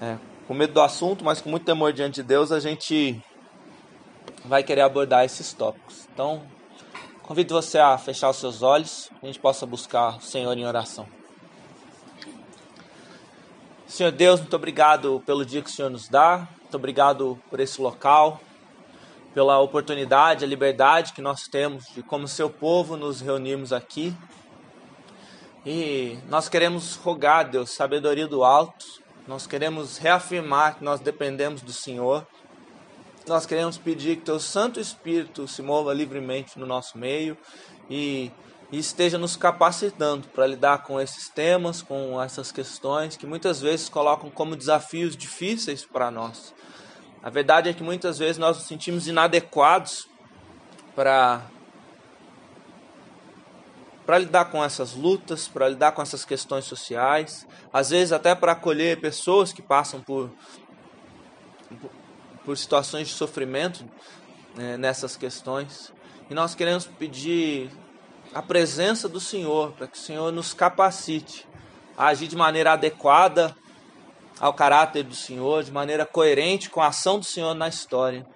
é, com medo do assunto, mas com muito temor diante de Deus, a gente vai querer abordar esses tópicos. Então, convido você a fechar os seus olhos, a gente possa buscar o Senhor em oração. Senhor Deus, muito obrigado pelo dia que o Senhor nos dá, muito obrigado por esse local, pela oportunidade, a liberdade que nós temos de, como seu povo, nos reunirmos aqui. E nós queremos rogar, Deus, sabedoria do alto, nós queremos reafirmar que nós dependemos do Senhor. Nós queremos pedir que Teu Santo Espírito se mova livremente no nosso meio e, e esteja nos capacitando para lidar com esses temas, com essas questões que muitas vezes colocam como desafios difíceis para nós. A verdade é que muitas vezes nós nos sentimos inadequados para para lidar com essas lutas, para lidar com essas questões sociais, às vezes até para acolher pessoas que passam por, por situações de sofrimento né, nessas questões. E nós queremos pedir a presença do Senhor, para que o Senhor nos capacite a agir de maneira adequada ao caráter do Senhor, de maneira coerente com a ação do Senhor na história.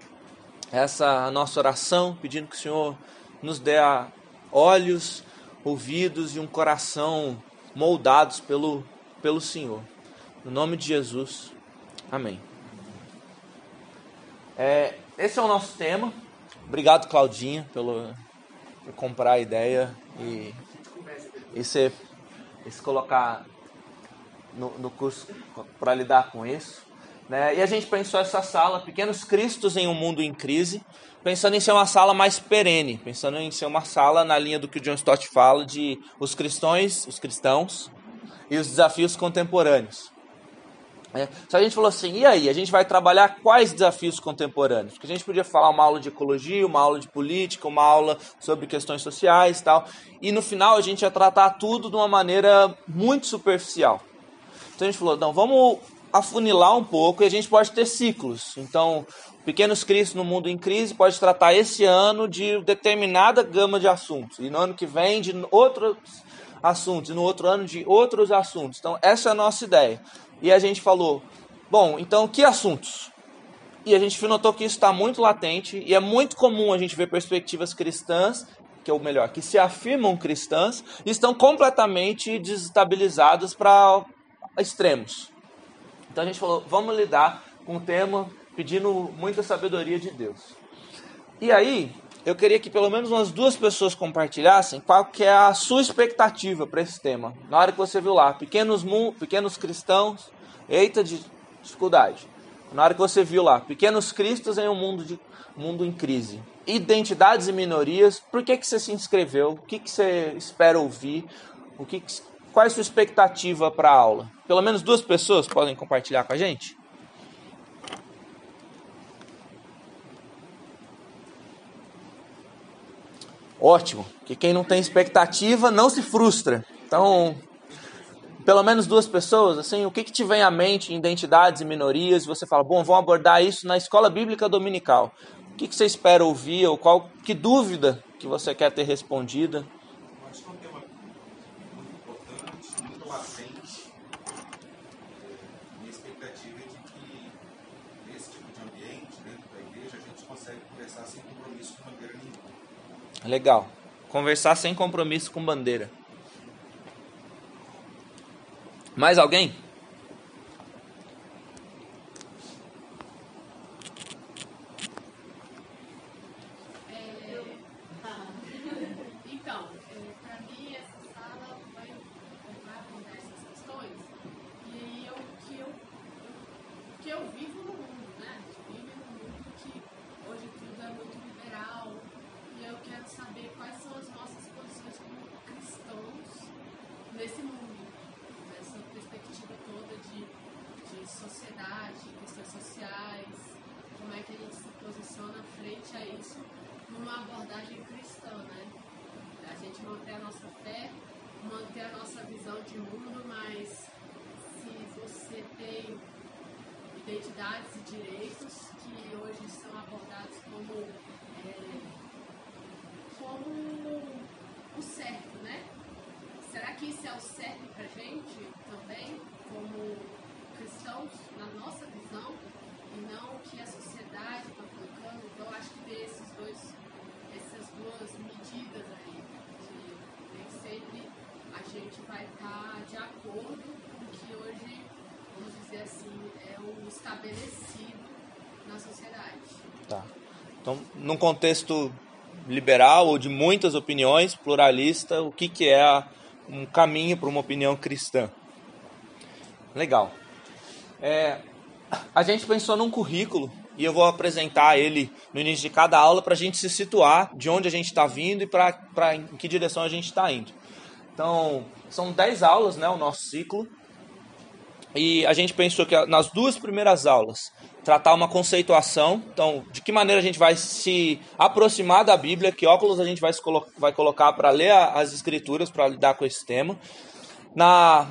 Essa é a nossa oração, pedindo que o Senhor nos dê olhos ouvidos e um coração moldados pelo, pelo Senhor. No nome de Jesus. Amém. É, esse é o nosso tema. Obrigado, Claudinha, pelo, por comprar a ideia e, e, se, e se colocar no, no curso para lidar com isso. Né? E a gente pensou essa sala, Pequenos Cristos em um Mundo em Crise, pensando em ser uma sala mais perene, pensando em ser uma sala na linha do que o John Stott fala de os cristãos, os cristãos e os desafios contemporâneos. É, a gente falou assim, e aí? A gente vai trabalhar quais desafios contemporâneos? Porque a gente podia falar uma aula de ecologia, uma aula de política, uma aula sobre questões sociais e tal. E no final a gente ia tratar tudo de uma maneira muito superficial. Então a gente falou, não, vamos afunilar um pouco e a gente pode ter ciclos. Então, Pequenos Cristos no Mundo em Crise pode tratar esse ano de determinada gama de assuntos, e no ano que vem de outros assuntos, e no outro ano de outros assuntos. Então, essa é a nossa ideia. E a gente falou, bom, então que assuntos? E a gente notou que isso está muito latente, e é muito comum a gente ver perspectivas cristãs, que é o melhor, que se afirmam cristãs, estão completamente desestabilizadas para extremos. Então a gente falou, vamos lidar com o tema pedindo muita sabedoria de Deus. E aí, eu queria que pelo menos umas duas pessoas compartilhassem qual que é a sua expectativa para esse tema. Na hora que você viu lá, pequenos, pequenos cristãos, eita de dificuldade. Na hora que você viu lá, pequenos cristos em um mundo, de, mundo em crise. Identidades e minorias, por que, que você se inscreveu? O que, que você espera ouvir? O que, que qual é a sua expectativa para a aula? Pelo menos duas pessoas podem compartilhar com a gente? Ótimo, que quem não tem expectativa não se frustra. Então, pelo menos duas pessoas, assim, o que, que te vem à mente em identidades e minorias? Você fala, bom, vamos abordar isso na escola bíblica dominical. O que, que você espera ouvir ou qual que dúvida que você quer ter respondida? Acho que é um tema muito importante, muito latente. É, minha expectativa é de que nesse tipo de ambiente, dentro da igreja, a gente consegue conversar sem compromisso com bandeira nenhuma. Legal. Conversar sem compromisso com bandeira. Mais alguém? o certo, né? Será que isso é o certo pra gente também, como cristãos, na nossa visão, e não o que a sociedade está colocando? Então, eu acho que tem esses dois, essas duas medidas aí, que nem sempre a gente vai estar tá de acordo com o que hoje, vamos dizer assim, é o estabelecido na sociedade. Tá. Então, num contexto liberal ou de muitas opiniões, pluralista, o que, que é um caminho para uma opinião cristã? Legal. É, a gente pensou num currículo e eu vou apresentar ele no início de cada aula para a gente se situar de onde a gente está vindo e para em que direção a gente está indo. Então, são 10 aulas, né, o nosso ciclo. E a gente pensou que nas duas primeiras aulas tratar uma conceituação, então de que maneira a gente vai se aproximar da Bíblia, que óculos a gente vai, colo vai colocar para ler as escrituras, para lidar com esse tema. Na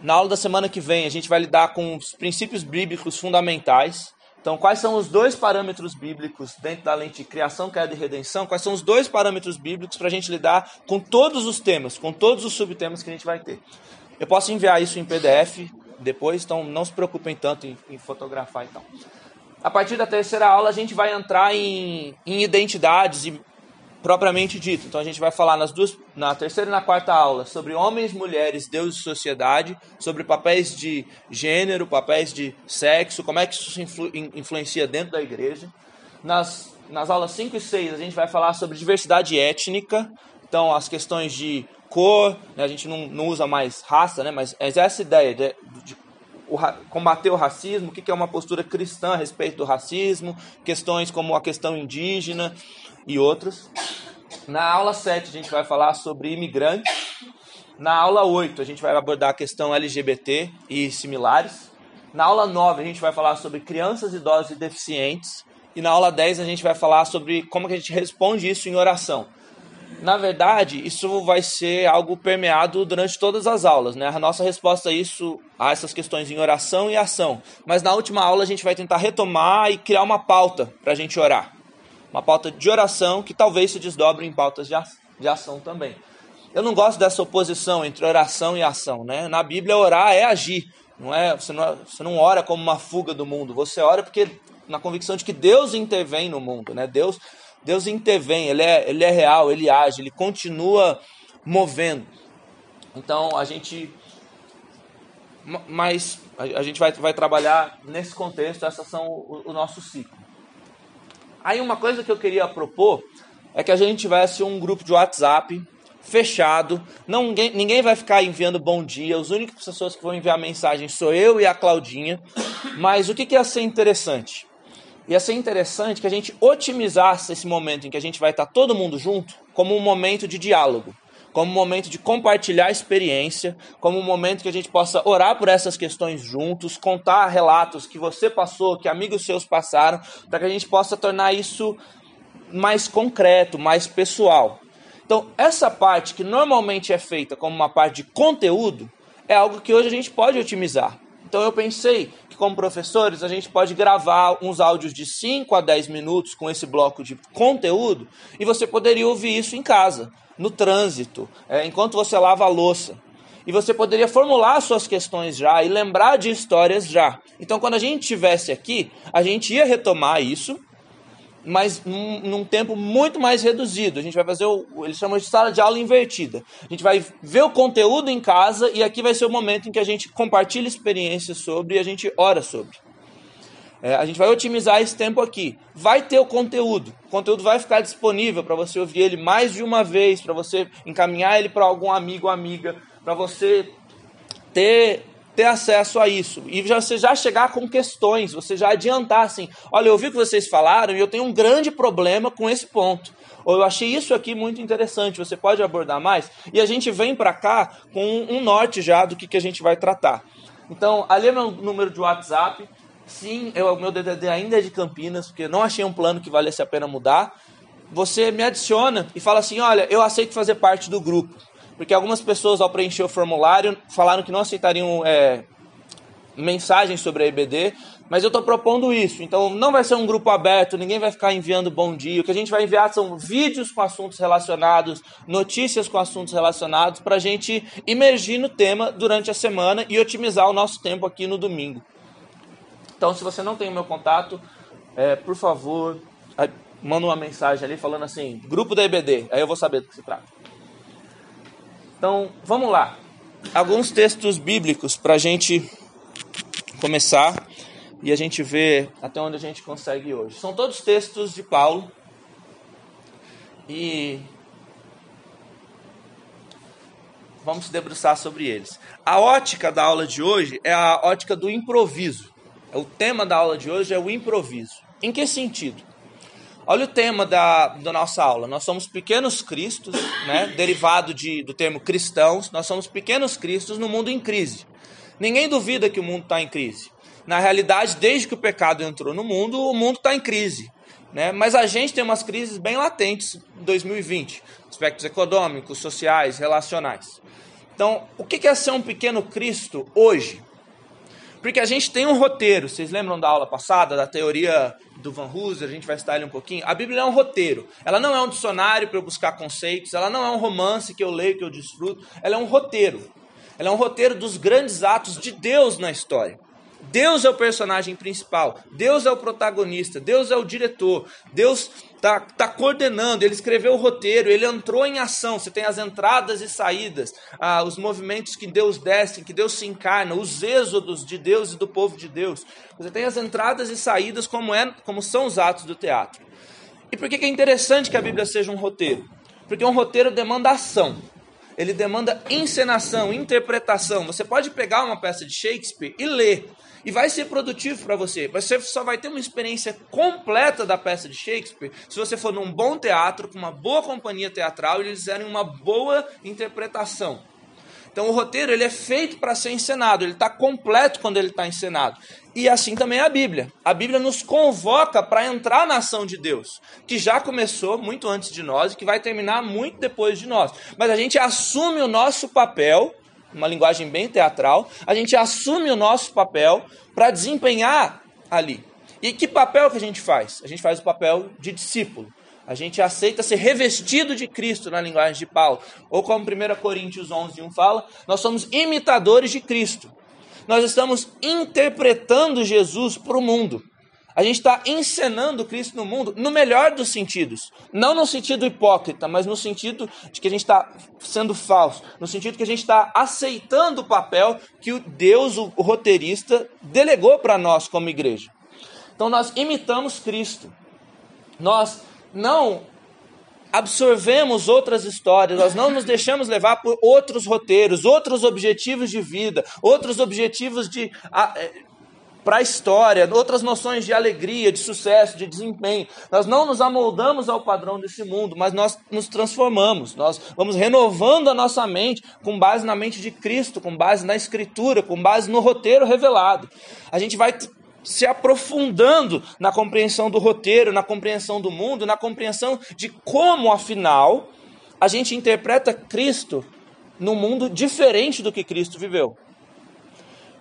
na aula da semana que vem, a gente vai lidar com os princípios bíblicos fundamentais. Então, quais são os dois parâmetros bíblicos dentro da lente de criação, queda e redenção? Quais são os dois parâmetros bíblicos para a gente lidar com todos os temas, com todos os subtemas que a gente vai ter? Eu posso enviar isso em PDF depois, então não se preocupem tanto em, em fotografar e tal. A partir da terceira aula, a gente vai entrar em, em identidades e propriamente dito. Então a gente vai falar nas duas, na terceira e na quarta aula sobre homens, mulheres, Deus e sociedade, sobre papéis de gênero, papéis de sexo, como é que isso influ, influencia dentro da igreja. Nas, nas aulas 5 e 6 a gente vai falar sobre diversidade étnica, então as questões de cor, né, a gente não, não, usa mais raça, né, mas é essa ideia de, de o, combater o racismo, o que é uma postura cristã a respeito do racismo, questões como a questão indígena e outras. Na aula 7 a gente vai falar sobre imigrantes. Na aula 8 a gente vai abordar a questão LGBT e similares. Na aula 9 a gente vai falar sobre crianças, idosos e deficientes. E na aula 10 a gente vai falar sobre como que a gente responde isso em oração. Na verdade, isso vai ser algo permeado durante todas as aulas, né? A nossa resposta a isso, a essas questões em oração e ação. Mas na última aula a gente vai tentar retomar e criar uma pauta para a gente orar uma pauta de oração que talvez se desdobre em pautas de ação também. Eu não gosto dessa oposição entre oração e ação, né? Na Bíblia, orar é agir, não é? Você não, você não ora como uma fuga do mundo, você ora porque na convicção de que Deus intervém no mundo, né? Deus, Deus intervém, ele é, ele é real, ele age, ele continua movendo. Então a gente, mas a gente vai, vai trabalhar nesse contexto. Essas são o, o nosso ciclo. Aí uma coisa que eu queria propor é que a gente tivesse um grupo de WhatsApp fechado. Não, ninguém, ninguém vai ficar enviando bom dia. As únicas pessoas que vão enviar mensagem sou eu e a Claudinha. Mas o que, que ia ser interessante? Ia ser interessante que a gente otimizasse esse momento em que a gente vai estar todo mundo junto como um momento de diálogo como um momento de compartilhar experiência, como um momento que a gente possa orar por essas questões juntos, contar relatos que você passou, que amigos seus passaram, para que a gente possa tornar isso mais concreto, mais pessoal. Então, essa parte que normalmente é feita como uma parte de conteúdo, é algo que hoje a gente pode otimizar. Então eu pensei que como professores a gente pode gravar uns áudios de 5 a 10 minutos com esse bloco de conteúdo e você poderia ouvir isso em casa no trânsito, é, enquanto você lava a louça. E você poderia formular suas questões já e lembrar de histórias já. Então, quando a gente estivesse aqui, a gente ia retomar isso, mas num, num, tempo muito mais reduzido. A gente vai fazer o. Eles chamam de sala de aula invertida. A gente vai ver o conteúdo em casa e aqui vai ser o momento em que a gente compartilha experiências sobre e a gente ora sobre. É, a gente vai otimizar esse tempo aqui. Vai ter o conteúdo. O conteúdo vai ficar disponível para você ouvir ele mais de uma vez, para você encaminhar ele para algum amigo ou amiga, para você ter ter acesso a isso. E você já chegar com questões, você já adiantar assim: olha, eu ouvi o que vocês falaram e eu tenho um grande problema com esse ponto. Ou eu achei isso aqui muito interessante, você pode abordar mais? E a gente vem para cá com um norte já do que, que a gente vai tratar. Então, ali é meu número de WhatsApp. Sim, o meu DDD ainda é de Campinas, porque não achei um plano que valesse a pena mudar. Você me adiciona e fala assim: olha, eu aceito fazer parte do grupo. Porque algumas pessoas, ao preencher o formulário, falaram que não aceitariam é, mensagens sobre a EBD, mas eu estou propondo isso. Então, não vai ser um grupo aberto, ninguém vai ficar enviando bom dia. O que a gente vai enviar são vídeos com assuntos relacionados, notícias com assuntos relacionados, para a gente imergir no tema durante a semana e otimizar o nosso tempo aqui no domingo. Então, se você não tem o meu contato, é, por favor, manda uma mensagem ali falando assim, grupo da EBD, aí eu vou saber do que se trata. Então, vamos lá. Alguns textos bíblicos para a gente começar e a gente ver até onde a gente consegue hoje. São todos textos de Paulo e vamos se debruçar sobre eles. A ótica da aula de hoje é a ótica do improviso. O tema da aula de hoje é o improviso. Em que sentido? Olha o tema da, da nossa aula. Nós somos pequenos cristos, né? derivado de, do termo cristãos. Nós somos pequenos cristos no mundo em crise. Ninguém duvida que o mundo está em crise. Na realidade, desde que o pecado entrou no mundo, o mundo está em crise. Né? Mas a gente tem umas crises bem latentes em 2020, aspectos econômicos, sociais, relacionais. Então, o que é ser um pequeno Cristo hoje? Porque a gente tem um roteiro. Vocês lembram da aula passada, da teoria do Van Hooser? A gente vai estar ele um pouquinho. A Bíblia é um roteiro. Ela não é um dicionário para eu buscar conceitos. Ela não é um romance que eu leio, que eu desfruto. Ela é um roteiro. Ela é um roteiro dos grandes atos de Deus na história. Deus é o personagem principal, Deus é o protagonista, Deus é o diretor, Deus está tá coordenando, ele escreveu o roteiro, ele entrou em ação. Você tem as entradas e saídas, ah, os movimentos que Deus desce, que Deus se encarna, os êxodos de Deus e do povo de Deus. Você tem as entradas e saídas, como, é, como são os atos do teatro. E por que, que é interessante que a Bíblia seja um roteiro? Porque um roteiro demanda ação ele demanda encenação, interpretação. Você pode pegar uma peça de Shakespeare e ler, e vai ser produtivo para você. Você só vai ter uma experiência completa da peça de Shakespeare se você for num bom teatro, com uma boa companhia teatral e eles fizerem uma boa interpretação. Então o roteiro ele é feito para ser encenado, ele está completo quando ele está encenado. E assim também é a Bíblia. A Bíblia nos convoca para entrar na ação de Deus, que já começou muito antes de nós e que vai terminar muito depois de nós. Mas a gente assume o nosso papel uma linguagem bem teatral, a gente assume o nosso papel para desempenhar ali. E que papel que a gente faz? A gente faz o papel de discípulo. A gente aceita ser revestido de Cristo na linguagem de Paulo. Ou como 1 Coríntios 11, 1 fala, nós somos imitadores de Cristo. Nós estamos interpretando Jesus para o mundo. A gente está encenando Cristo no mundo no melhor dos sentidos. Não no sentido hipócrita, mas no sentido de que a gente está sendo falso. No sentido que a gente está aceitando o papel que o Deus, o roteirista, delegou para nós como igreja. Então nós imitamos Cristo. Nós não absorvemos outras histórias, nós não nos deixamos levar por outros roteiros, outros objetivos de vida, outros objetivos de para a história, outras noções de alegria, de sucesso, de desempenho. Nós não nos amoldamos ao padrão desse mundo, mas nós nos transformamos. Nós vamos renovando a nossa mente com base na mente de Cristo, com base na Escritura, com base no roteiro revelado. A gente vai se aprofundando na compreensão do roteiro, na compreensão do mundo, na compreensão de como, afinal, a gente interpreta Cristo num mundo diferente do que Cristo viveu.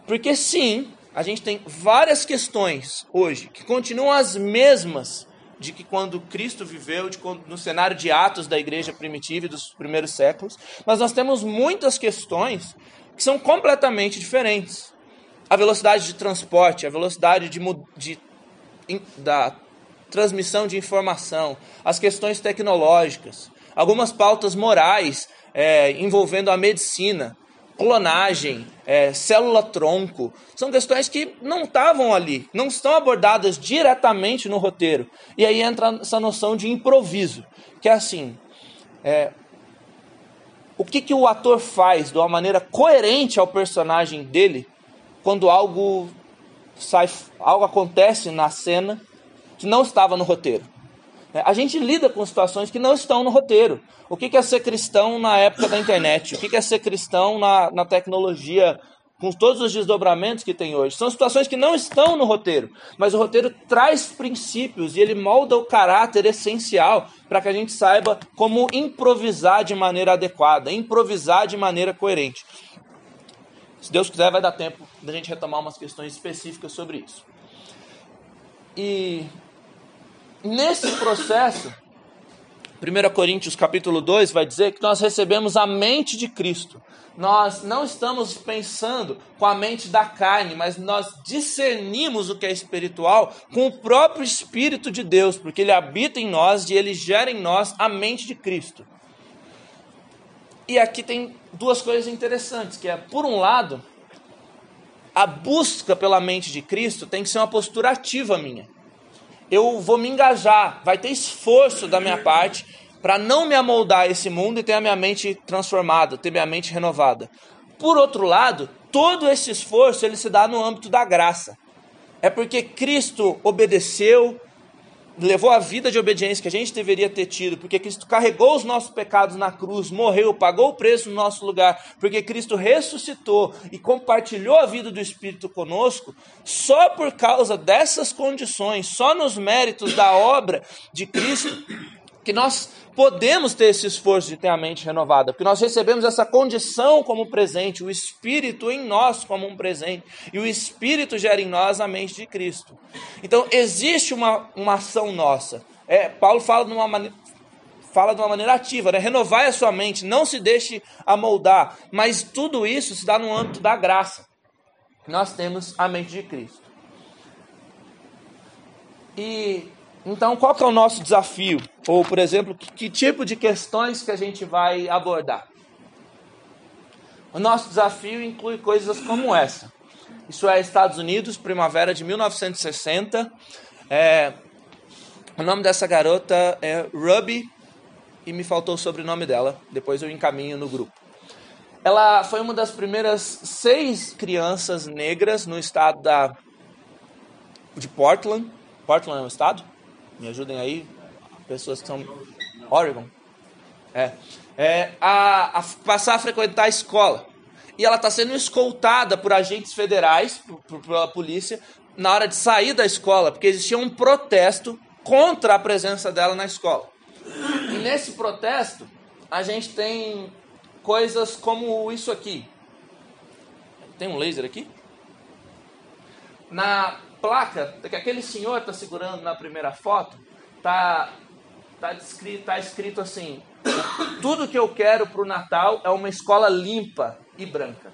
Porque sim, a gente tem várias questões hoje que continuam as mesmas de que quando Cristo viveu, de quando, no cenário de Atos da igreja primitiva e dos primeiros séculos, mas nós temos muitas questões que são completamente diferentes. A velocidade de transporte, a velocidade de, de, da transmissão de informação, as questões tecnológicas, algumas pautas morais é, envolvendo a medicina, clonagem, é, célula-tronco, são questões que não estavam ali, não estão abordadas diretamente no roteiro. E aí entra essa noção de improviso, que é assim: é, o que, que o ator faz de uma maneira coerente ao personagem dele quando algo sai, algo acontece na cena que não estava no roteiro. É, a gente lida com situações que não estão no roteiro. O que é ser cristão na época da internet? O que é ser cristão na, na tecnologia, com todos os desdobramentos que tem hoje? São situações que não estão no roteiro, mas o roteiro traz princípios e ele molda o caráter essencial para que a gente saiba como improvisar de maneira adequada, improvisar de maneira coerente. Se Deus quiser, vai dar tempo da gente retomar umas questões específicas sobre isso. E Nesse processo, 1 Coríntios capítulo 2 vai dizer que nós recebemos a mente de Cristo. Nós não estamos pensando com a mente da carne, mas nós discernimos o que é espiritual com o próprio Espírito de Deus, porque ele habita em nós e ele gera em nós a mente de Cristo. E aqui tem duas coisas interessantes, que é, por um lado, a busca pela mente de Cristo tem que ser uma postura ativa minha. Eu vou me engajar, vai ter esforço da minha parte para não me amoldar a esse mundo e ter a minha mente transformada, ter minha mente renovada. Por outro lado, todo esse esforço ele se dá no âmbito da graça. É porque Cristo obedeceu, levou a vida de obediência que a gente deveria ter tido, porque Cristo carregou os nossos pecados na cruz, morreu, pagou o preço no nosso lugar, porque Cristo ressuscitou e compartilhou a vida do Espírito conosco, só por causa dessas condições, só nos méritos da obra de Cristo, que nós podemos ter esse esforço de ter a mente renovada, porque nós recebemos essa condição como presente, o Espírito em nós como um presente, e o Espírito gera em nós a mente de Cristo. Então, existe uma, uma ação nossa. É, Paulo fala de uma maneira fala de uma maneira ativa, né? Renovar a sua mente, não se deixe amoldar, mas tudo isso se dá no âmbito da graça. Nós temos a mente de Cristo. E então, qual que é o nosso desafio? Ou, por exemplo, que, que tipo de questões que a gente vai abordar? O nosso desafio inclui coisas como essa. Isso é Estados Unidos, primavera de 1960. É, o nome dessa garota é Ruby e me faltou o sobrenome dela. Depois eu encaminho no grupo. Ela foi uma das primeiras seis crianças negras no estado da, de Portland. Portland é um estado? Me ajudem aí, pessoas que são. Oregon. É. é a, a passar a frequentar a escola. E ela está sendo escoltada por agentes federais, por, por, pela polícia, na hora de sair da escola, porque existia um protesto contra a presença dela na escola. E nesse protesto, a gente tem coisas como isso aqui. Tem um laser aqui? Na placa que aquele senhor está segurando na primeira foto, tá, tá, escrito, tá escrito assim: tudo que eu quero para o Natal é uma escola limpa e branca.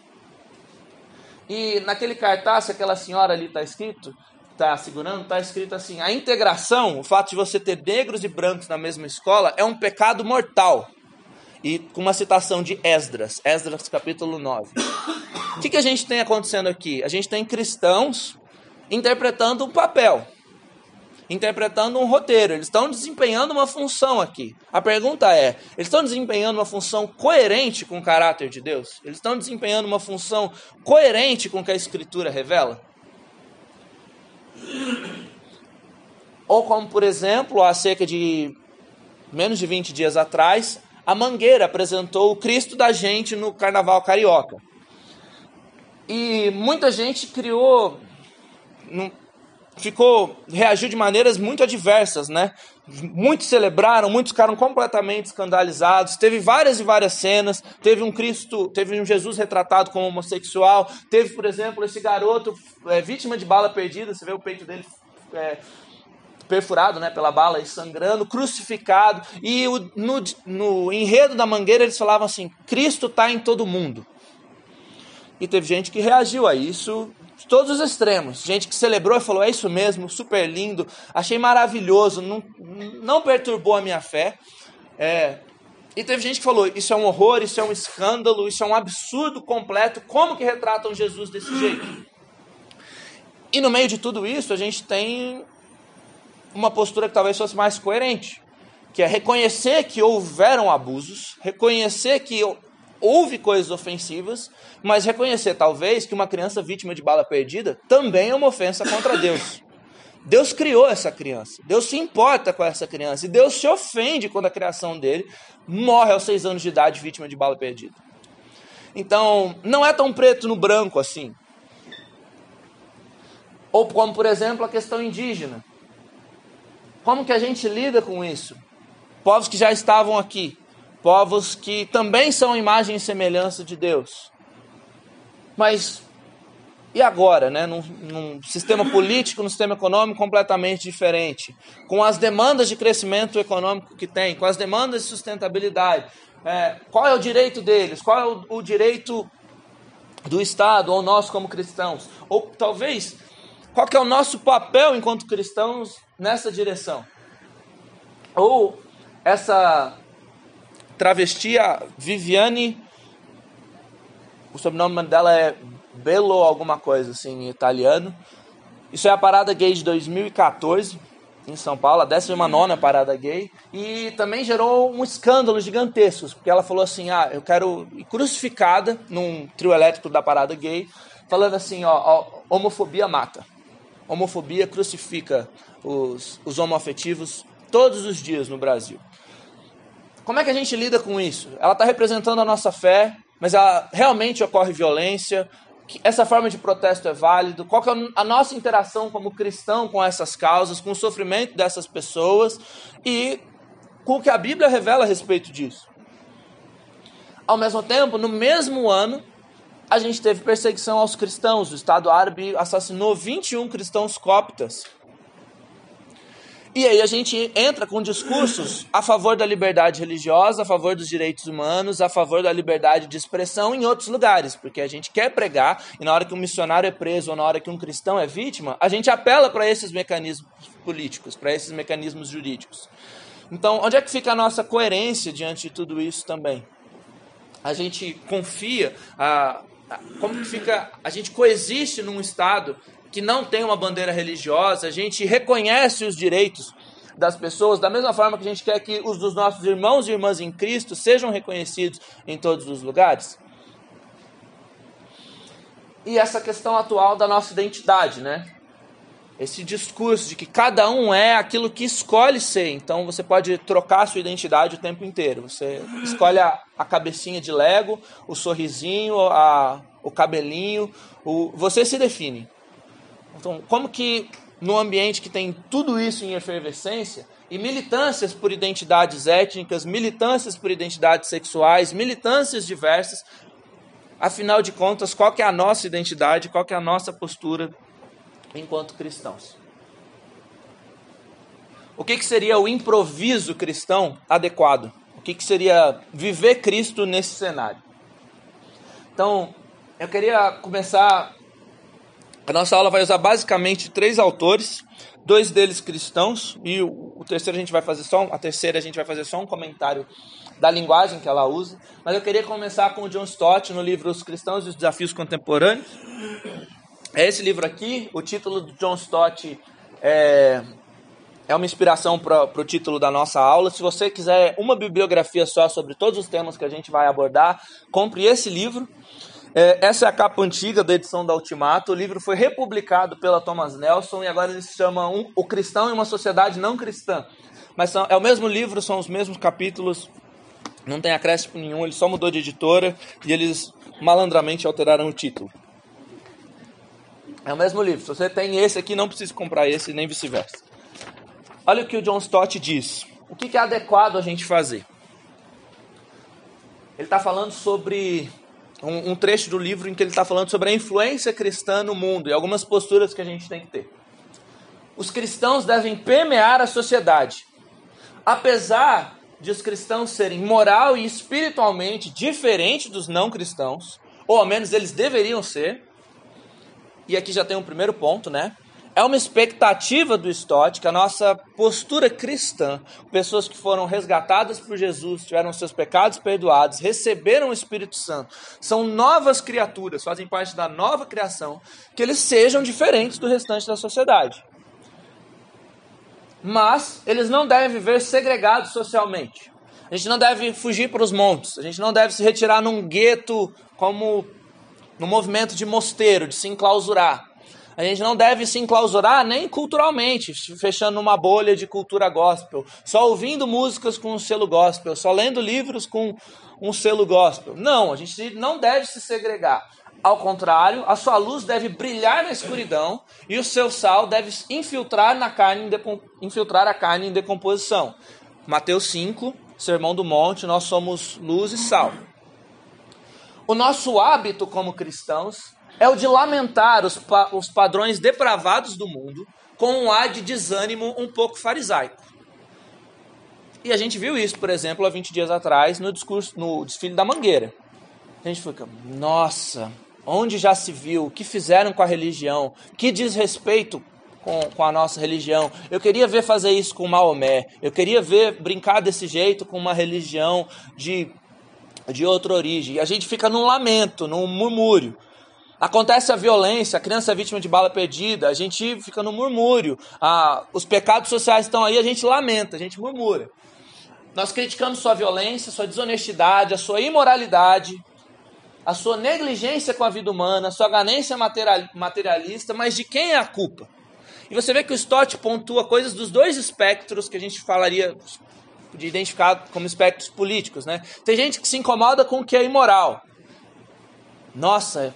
E naquele cartaz que aquela senhora ali está escrito, está segurando, está escrito assim: a integração, o fato de você ter negros e brancos na mesma escola, é um pecado mortal. E com uma citação de Esdras, Esdras capítulo 9. O que, que a gente tem acontecendo aqui? A gente tem cristãos interpretando um papel, interpretando um roteiro. Eles estão desempenhando uma função aqui. A pergunta é: eles estão desempenhando uma função coerente com o caráter de Deus? Eles estão desempenhando uma função coerente com o que a Escritura revela? Ou como, por exemplo, há cerca de menos de 20 dias atrás, a Mangueira apresentou o Cristo da gente no Carnaval Carioca. E muita gente criou não, ficou reagiu de maneiras muito adversas, né? Muitos celebraram, muitos ficaram completamente escandalizados. Teve várias e várias cenas. Teve um Cristo, teve um Jesus retratado como homossexual. Teve, por exemplo, esse garoto é, vítima de bala perdida. Você vê o peito dele é, perfurado, né, pela bala e sangrando, crucificado. E o, no, no enredo da mangueira eles falavam assim: Cristo está em todo mundo. E teve gente que reagiu a isso de todos os extremos. Gente que celebrou e falou: é isso mesmo, super lindo, achei maravilhoso, não, não perturbou a minha fé. É, e teve gente que falou: isso é um horror, isso é um escândalo, isso é um absurdo completo. Como que retratam Jesus desse jeito? E no meio de tudo isso, a gente tem uma postura que talvez fosse mais coerente, que é reconhecer que houveram abusos, reconhecer que houve coisas ofensivas, mas reconhecer talvez que uma criança vítima de bala perdida também é uma ofensa contra Deus. Deus criou essa criança, Deus se importa com essa criança e Deus se ofende quando a criação dele morre aos seis anos de idade vítima de bala perdida. Então, não é tão preto no branco assim. Ou como, por exemplo, a questão indígena. Como que a gente lida com isso? Povos que já estavam aqui, povos que também são imagem e semelhança de Deus. Mas e agora, né, num, num, sistema político, num sistema econômico completamente diferente, com as demandas de crescimento econômico que tem, com as demandas de sustentabilidade, é, qual é o direito deles? Qual é o, o direito do Estado ou nós como cristãos? Ou talvez, qual é o nosso papel enquanto cristãos nessa direção? Ou essa travesti, a Viviane, o sobrenome dela é Belo alguma coisa assim em italiano. Isso é a parada gay de 2014 em São Paulo, a 19 parada gay, e também gerou um escândalo gigantesco, porque ela falou assim: ah, eu quero crucificada num trio elétrico da parada gay, falando assim: ó, ó homofobia mata, homofobia crucifica os, os homoafetivos todos os dias no Brasil. Como é que a gente lida com isso? Ela está representando a nossa fé, mas ela, realmente ocorre violência, essa forma de protesto é válido, qual é a nossa interação como cristão com essas causas, com o sofrimento dessas pessoas e com o que a Bíblia revela a respeito disso. Ao mesmo tempo, no mesmo ano, a gente teve perseguição aos cristãos. O Estado árabe assassinou 21 cristãos coptas e aí a gente entra com discursos a favor da liberdade religiosa, a favor dos direitos humanos, a favor da liberdade de expressão em outros lugares, porque a gente quer pregar e na hora que um missionário é preso ou na hora que um cristão é vítima, a gente apela para esses mecanismos políticos, para esses mecanismos jurídicos. Então, onde é que fica a nossa coerência diante de tudo isso também? A gente confia, a, como que fica, a gente coexiste num estado que não tem uma bandeira religiosa, a gente reconhece os direitos das pessoas, da mesma forma que a gente quer que os dos nossos irmãos e irmãs em Cristo sejam reconhecidos em todos os lugares. E essa questão atual da nossa identidade, né? Esse discurso de que cada um é aquilo que escolhe ser. Então você pode trocar sua identidade o tempo inteiro. Você escolhe a, a cabecinha de Lego, o sorrisinho, a, o cabelinho. O, você se define. Então, como que no ambiente que tem tudo isso em efervescência, e militâncias por identidades étnicas, militâncias por identidades sexuais, militâncias diversas, afinal de contas, qual que é a nossa identidade, qual que é a nossa postura enquanto cristãos? O que, que seria o improviso cristão adequado? O que, que seria viver Cristo nesse cenário? Então, eu queria começar a nossa aula vai usar basicamente três autores, dois deles cristãos e o, terceiro a gente vai fazer só, a terceira a gente vai fazer só um comentário da linguagem que ela usa. Mas eu queria começar com o John Stott no livro Os Cristãos e os Desafios Contemporâneos. É esse livro aqui. O título do John Stott é, é uma inspiração para o título da nossa aula. Se você quiser uma bibliografia só sobre todos os temas que a gente vai abordar, compre esse livro. É, essa é a capa antiga da edição da Ultimato. O livro foi republicado pela Thomas Nelson e agora ele se chama um, O Cristão em uma Sociedade Não Cristã. Mas são, é o mesmo livro, são os mesmos capítulos, não tem acréscimo nenhum, ele só mudou de editora e eles malandramente alteraram o título. É o mesmo livro. Se você tem esse aqui, não precisa comprar esse, nem vice-versa. Olha o que o John Stott diz. O que é adequado a gente fazer? Ele está falando sobre um, um trecho do livro em que ele está falando sobre a influência cristã no mundo e algumas posturas que a gente tem que ter. Os cristãos devem permear a sociedade. Apesar de os cristãos serem moral e espiritualmente diferentes dos não cristãos, ou ao menos eles deveriam ser, e aqui já tem um primeiro ponto, né? É uma expectativa do Stott que a nossa postura cristã, pessoas que foram resgatadas por Jesus, tiveram seus pecados perdoados, receberam o Espírito Santo, são novas criaturas, fazem parte da nova criação, que eles sejam diferentes do restante da sociedade. Mas eles não devem viver segregados socialmente. A gente não deve fugir para os montes, a gente não deve se retirar num gueto como no movimento de mosteiro, de se enclausurar. A gente não deve se enclausurar nem culturalmente, fechando uma bolha de cultura gospel, só ouvindo músicas com um selo gospel, só lendo livros com um selo gospel. Não, a gente não deve se segregar. Ao contrário, a sua luz deve brilhar na escuridão e o seu sal deve infiltrar, na carne, infiltrar a carne em decomposição. Mateus 5, Sermão do Monte, nós somos luz e sal. O nosso hábito como cristãos é o de lamentar os, pa os padrões depravados do mundo com um ar de desânimo um pouco farisaico. E a gente viu isso, por exemplo, há 20 dias atrás, no discurso, no desfile da Mangueira. A gente fica, nossa, onde já se viu? O que fizeram com a religião? Que desrespeito com, com a nossa religião. Eu queria ver fazer isso com Maomé. Eu queria ver brincar desse jeito com uma religião de, de outra origem. E a gente fica num lamento, num murmúrio. Acontece a violência, a criança é vítima de bala perdida, a gente fica no murmúrio. Ah, os pecados sociais estão aí, a gente lamenta, a gente murmura. Nós criticamos sua violência, sua desonestidade, a sua imoralidade, a sua negligência com a vida humana, a sua ganância materialista, mas de quem é a culpa? E você vê que o Stott pontua coisas dos dois espectros que a gente falaria de identificar como espectros políticos, né? Tem gente que se incomoda com o que é imoral. Nossa,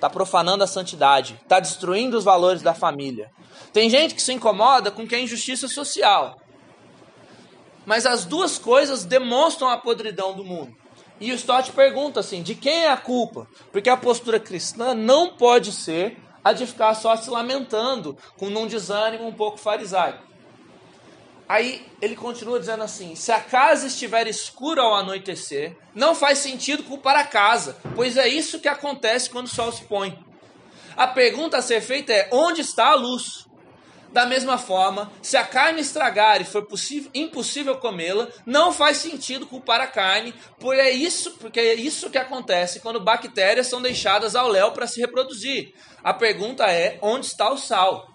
está profanando a santidade, está destruindo os valores da família. Tem gente que se incomoda com que é injustiça social. Mas as duas coisas demonstram a podridão do mundo. E o Stott pergunta assim: de quem é a culpa? Porque a postura cristã não pode ser a de ficar só se lamentando, com um desânimo um pouco farisaico. Aí ele continua dizendo assim: se a casa estiver escura ao anoitecer, não faz sentido culpar a casa, pois é isso que acontece quando o sol se põe. A pergunta a ser feita é: onde está a luz? Da mesma forma, se a carne estragar e for possível, impossível comê-la, não faz sentido culpar a carne, porque é isso, porque é isso que acontece quando bactérias são deixadas ao léu para se reproduzir. A pergunta é: onde está o sal?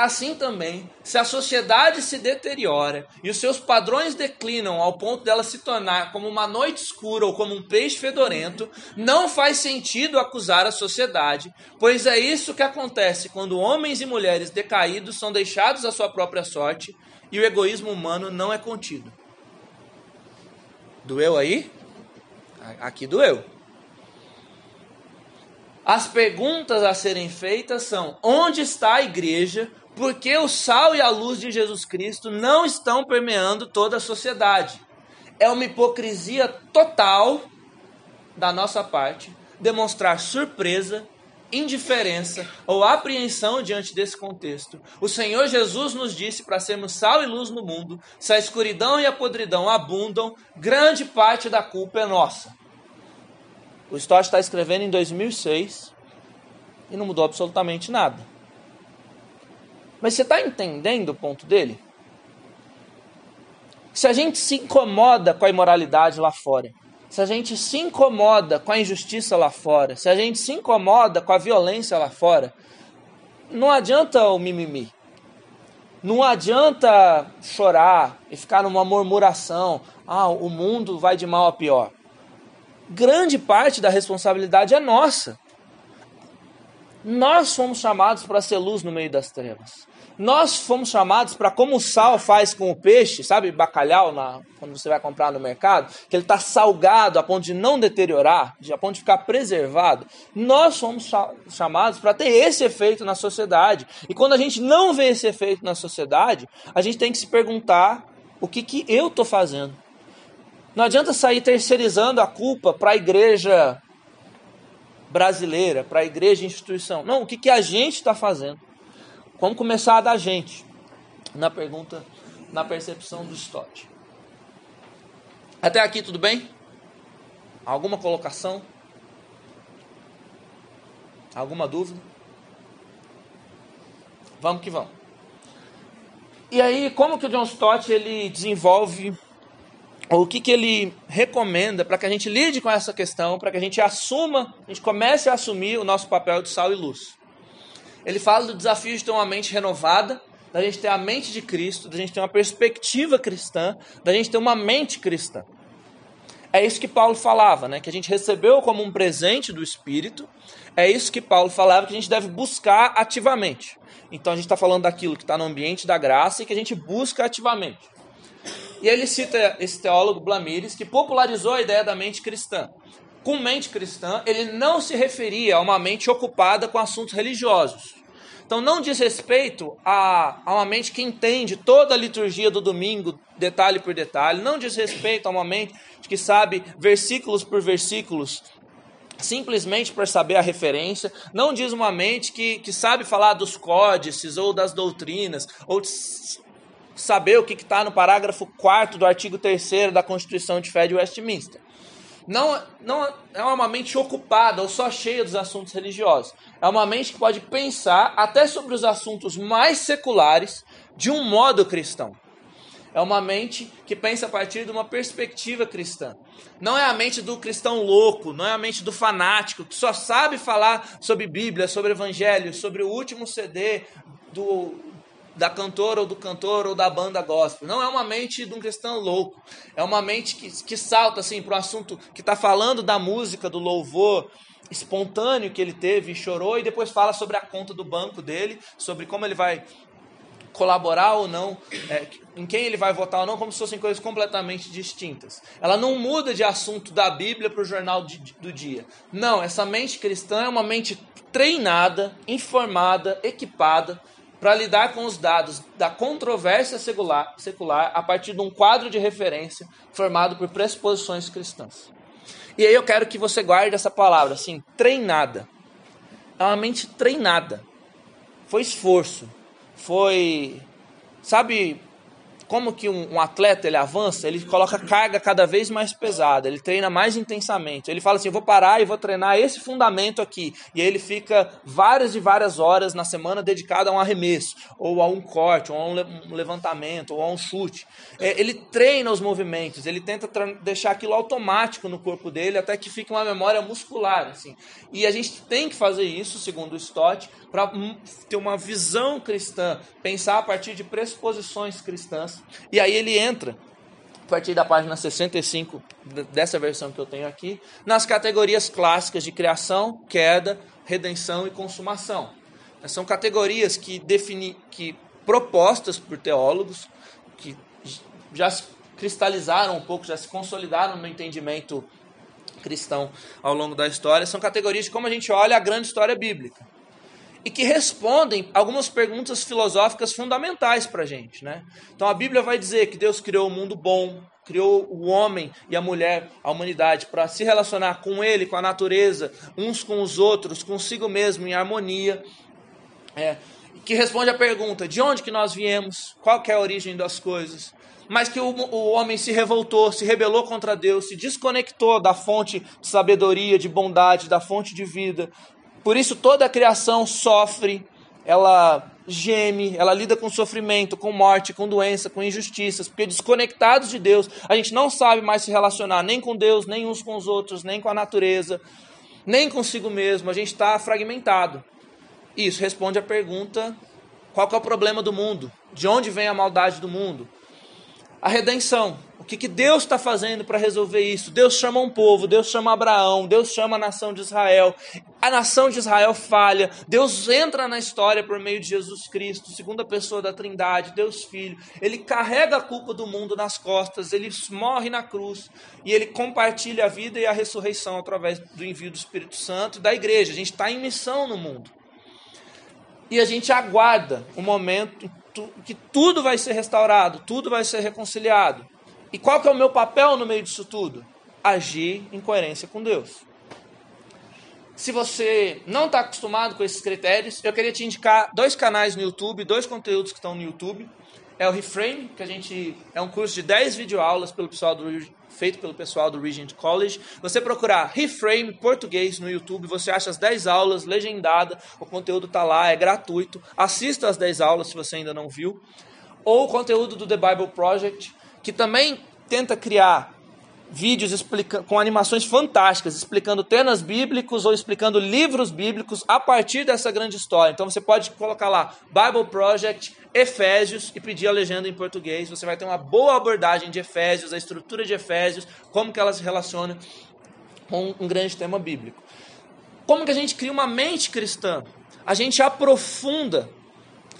Assim também, se a sociedade se deteriora e os seus padrões declinam ao ponto dela se tornar como uma noite escura ou como um peixe fedorento, não faz sentido acusar a sociedade, pois é isso que acontece quando homens e mulheres decaídos são deixados à sua própria sorte e o egoísmo humano não é contido. Doeu aí? Aqui doeu. As perguntas a serem feitas são: onde está a igreja porque o sal e a luz de Jesus Cristo não estão permeando toda a sociedade. É uma hipocrisia total da nossa parte demonstrar surpresa, indiferença ou apreensão diante desse contexto. O Senhor Jesus nos disse para sermos sal e luz no mundo. Se a escuridão e a podridão abundam, grande parte da culpa é nossa. O Stott está escrevendo em 2006 e não mudou absolutamente nada. Mas você está entendendo o ponto dele? Se a gente se incomoda com a imoralidade lá fora, se a gente se incomoda com a injustiça lá fora, se a gente se incomoda com a violência lá fora, não adianta o mimimi. Não adianta chorar e ficar numa murmuração. Ah, o mundo vai de mal a pior. Grande parte da responsabilidade é nossa. Nós fomos chamados para ser luz no meio das trevas. Nós fomos chamados para, como o sal faz com o peixe, sabe, bacalhau, na, quando você vai comprar no mercado, que ele está salgado a ponto de não deteriorar, a ponto de ficar preservado. Nós fomos chamados para ter esse efeito na sociedade. E quando a gente não vê esse efeito na sociedade, a gente tem que se perguntar o que, que eu estou fazendo. Não adianta sair terceirizando a culpa para a igreja brasileira, para a igreja instituição. Não, o que, que a gente está fazendo? Vamos começar da gente, na pergunta, na percepção do Stott. Até aqui tudo bem? Alguma colocação? Alguma dúvida? Vamos que vamos. E aí, como que o John Stott ele desenvolve ou o que, que ele recomenda para que a gente lide com essa questão, para que a gente assuma, a gente comece a assumir o nosso papel de sal e luz. Ele fala do desafio de ter uma mente renovada, da gente ter a mente de Cristo, da gente ter uma perspectiva cristã, da gente ter uma mente cristã. É isso que Paulo falava, né? Que a gente recebeu como um presente do Espírito. É isso que Paulo falava que a gente deve buscar ativamente. Então a gente está falando daquilo que está no ambiente da graça e que a gente busca ativamente. E ele cita esse teólogo Blamires que popularizou a ideia da mente cristã com mente cristã, ele não se referia a uma mente ocupada com assuntos religiosos. Então não diz respeito a, a uma mente que entende toda a liturgia do domingo, detalhe por detalhe, não diz respeito a uma mente que sabe versículos por versículos simplesmente por saber a referência, não diz uma mente que, que sabe falar dos códices ou das doutrinas, ou saber o que está no parágrafo 4 do artigo 3 da Constituição de Fé de Westminster. Não, não é uma mente ocupada ou só cheia dos assuntos religiosos. É uma mente que pode pensar até sobre os assuntos mais seculares de um modo cristão. É uma mente que pensa a partir de uma perspectiva cristã. Não é a mente do cristão louco, não é a mente do fanático, que só sabe falar sobre Bíblia, sobre Evangelho, sobre o último CD do, da cantora ou do cantor ou da banda gospel. Não é uma mente de um cristão louco. É uma mente que, que salta assim, para o assunto que está falando da música, do louvor espontâneo que ele teve e chorou, e depois fala sobre a conta do banco dele, sobre como ele vai colaborar ou não, é, em quem ele vai votar ou não, como se fossem coisas completamente distintas. Ela não muda de assunto da Bíblia para o jornal de, do dia. Não, essa mente cristã é uma mente treinada, informada, equipada para lidar com os dados da controvérsia secular, secular a partir de um quadro de referência formado por pressuposições cristãs. E aí eu quero que você guarde essa palavra, assim, treinada. É uma mente treinada. Foi esforço, foi, sabe, como que um, um, atleta ele avança, ele coloca carga cada vez mais pesada, ele treina mais intensamente. Ele fala assim: eu vou parar e vou treinar esse fundamento aqui. E aí ele fica várias e várias horas na semana dedicado a um arremesso, ou a um corte, ou a um levantamento, ou a um chute. É, ele treina os movimentos, ele tenta deixar aquilo automático no corpo dele até que fique uma memória muscular. Assim. E a gente tem que fazer isso, segundo o Stott, para ter uma visão cristã, pensar a partir de pressuposições cristãs. E aí ele entra, a partir da página 65 dessa versão que eu tenho aqui, nas categorias clássicas de criação, queda, redenção e consumação. São categorias que defini, que propostas por teólogos que já se cristalizaram um pouco, já se consolidaram no entendimento cristão ao longo da história, são categorias de como a gente olha a grande história bíblica e que respondem algumas perguntas filosóficas fundamentais para a gente. Né? Então a Bíblia vai dizer que Deus criou o um mundo bom, criou o homem e a mulher, a humanidade, para se relacionar com ele, com a natureza, uns com os outros, consigo mesmo, em harmonia. É, que responde à pergunta: de onde que nós viemos? Qual é a origem das coisas? Mas que o, o homem se revoltou, se rebelou contra Deus, se desconectou da fonte de sabedoria, de bondade, da fonte de vida, por isso toda a criação sofre, ela geme, ela lida com sofrimento, com morte, com doença, com injustiças, porque desconectados de Deus, a gente não sabe mais se relacionar nem com Deus, nem uns com os outros, nem com a natureza, nem consigo mesmo, a gente está fragmentado. Isso responde à pergunta: qual é o problema do mundo? De onde vem a maldade do mundo? A redenção. O que, que Deus está fazendo para resolver isso? Deus chama um povo, Deus chama Abraão, Deus chama a nação de Israel. A nação de Israel falha, Deus entra na história por meio de Jesus Cristo, segunda pessoa da Trindade, Deus Filho. Ele carrega a culpa do mundo nas costas, ele morre na cruz e ele compartilha a vida e a ressurreição através do envio do Espírito Santo e da igreja. A gente está em missão no mundo. E a gente aguarda o momento que tudo vai ser restaurado, tudo vai ser reconciliado. E qual que é o meu papel no meio disso tudo? Agir em coerência com Deus. Se você não está acostumado com esses critérios, eu queria te indicar dois canais no YouTube, dois conteúdos que estão no YouTube. É o Reframe, que a gente é um curso de 10 videoaulas pelo pessoal do, feito pelo pessoal do Regent College. Você procurar Reframe Português no YouTube, você acha as 10 aulas legendada, o conteúdo está lá, é gratuito. Assista as 10 aulas se você ainda não viu. Ou o conteúdo do The Bible Project, que também tenta criar vídeos explica com animações fantásticas, explicando temas bíblicos ou explicando livros bíblicos a partir dessa grande história. Então você pode colocar lá Bible Project Efésios e pedir a legenda em português. Você vai ter uma boa abordagem de Efésios, a estrutura de Efésios, como que ela se relaciona com um grande tema bíblico. Como que a gente cria uma mente cristã? A gente aprofunda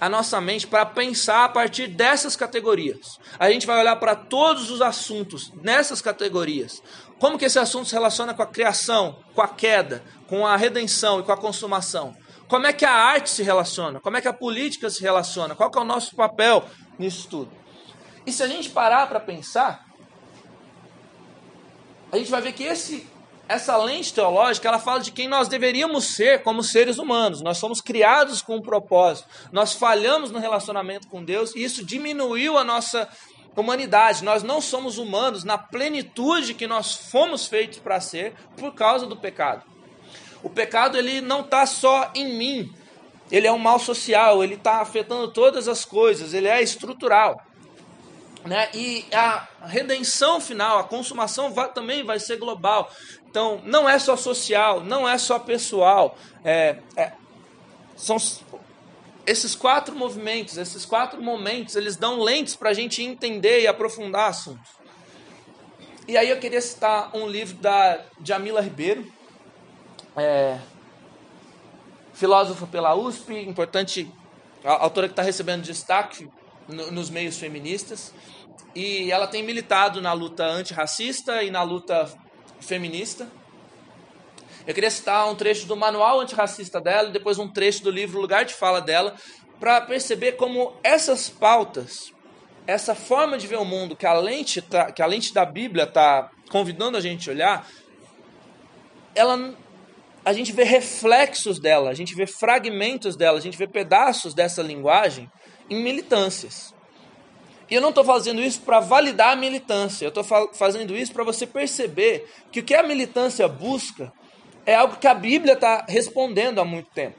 a nossa mente para pensar a partir dessas categorias. A gente vai olhar para todos os assuntos nessas categorias. Como que esse assunto se relaciona com a criação, com a queda, com a redenção e com a consumação? Como é que a arte se relaciona? Como é que a política se relaciona? Qual é o nosso papel nisso tudo? E se a gente parar para pensar, a gente vai ver que esse, essa lente teológica, ela fala de quem nós deveríamos ser como seres humanos. Nós somos criados com um propósito. Nós falhamos no relacionamento com Deus e isso diminuiu a nossa humanidade. Nós não somos humanos na plenitude que nós fomos feitos para ser por causa do pecado. O pecado ele não está só em mim. Ele é um mal social, ele está afetando todas as coisas, ele é estrutural. Né? E a redenção final, a consumação vai, também vai ser global. Então, não é só social, não é só pessoal. É, é, são esses quatro movimentos, esses quatro momentos, eles dão lentes para a gente entender e aprofundar assuntos. E aí eu queria citar um livro da Jamila Ribeiro, é, filósofa pela USP, importante, autora que está recebendo destaque no, nos meios feministas. E ela tem militado na luta antirracista e na luta feminista. Eu queria citar um trecho do manual antirracista dela e depois um trecho do livro Lugar de Fala dela, para perceber como essas pautas, essa forma de ver o mundo que a lente, tá, que a lente da Bíblia está convidando a gente a olhar, ela, a gente vê reflexos dela, a gente vê fragmentos dela, a gente vê pedaços dessa linguagem em militâncias. E eu não estou fazendo isso para validar a militância, eu estou fazendo isso para você perceber que o que a militância busca é algo que a Bíblia está respondendo há muito tempo.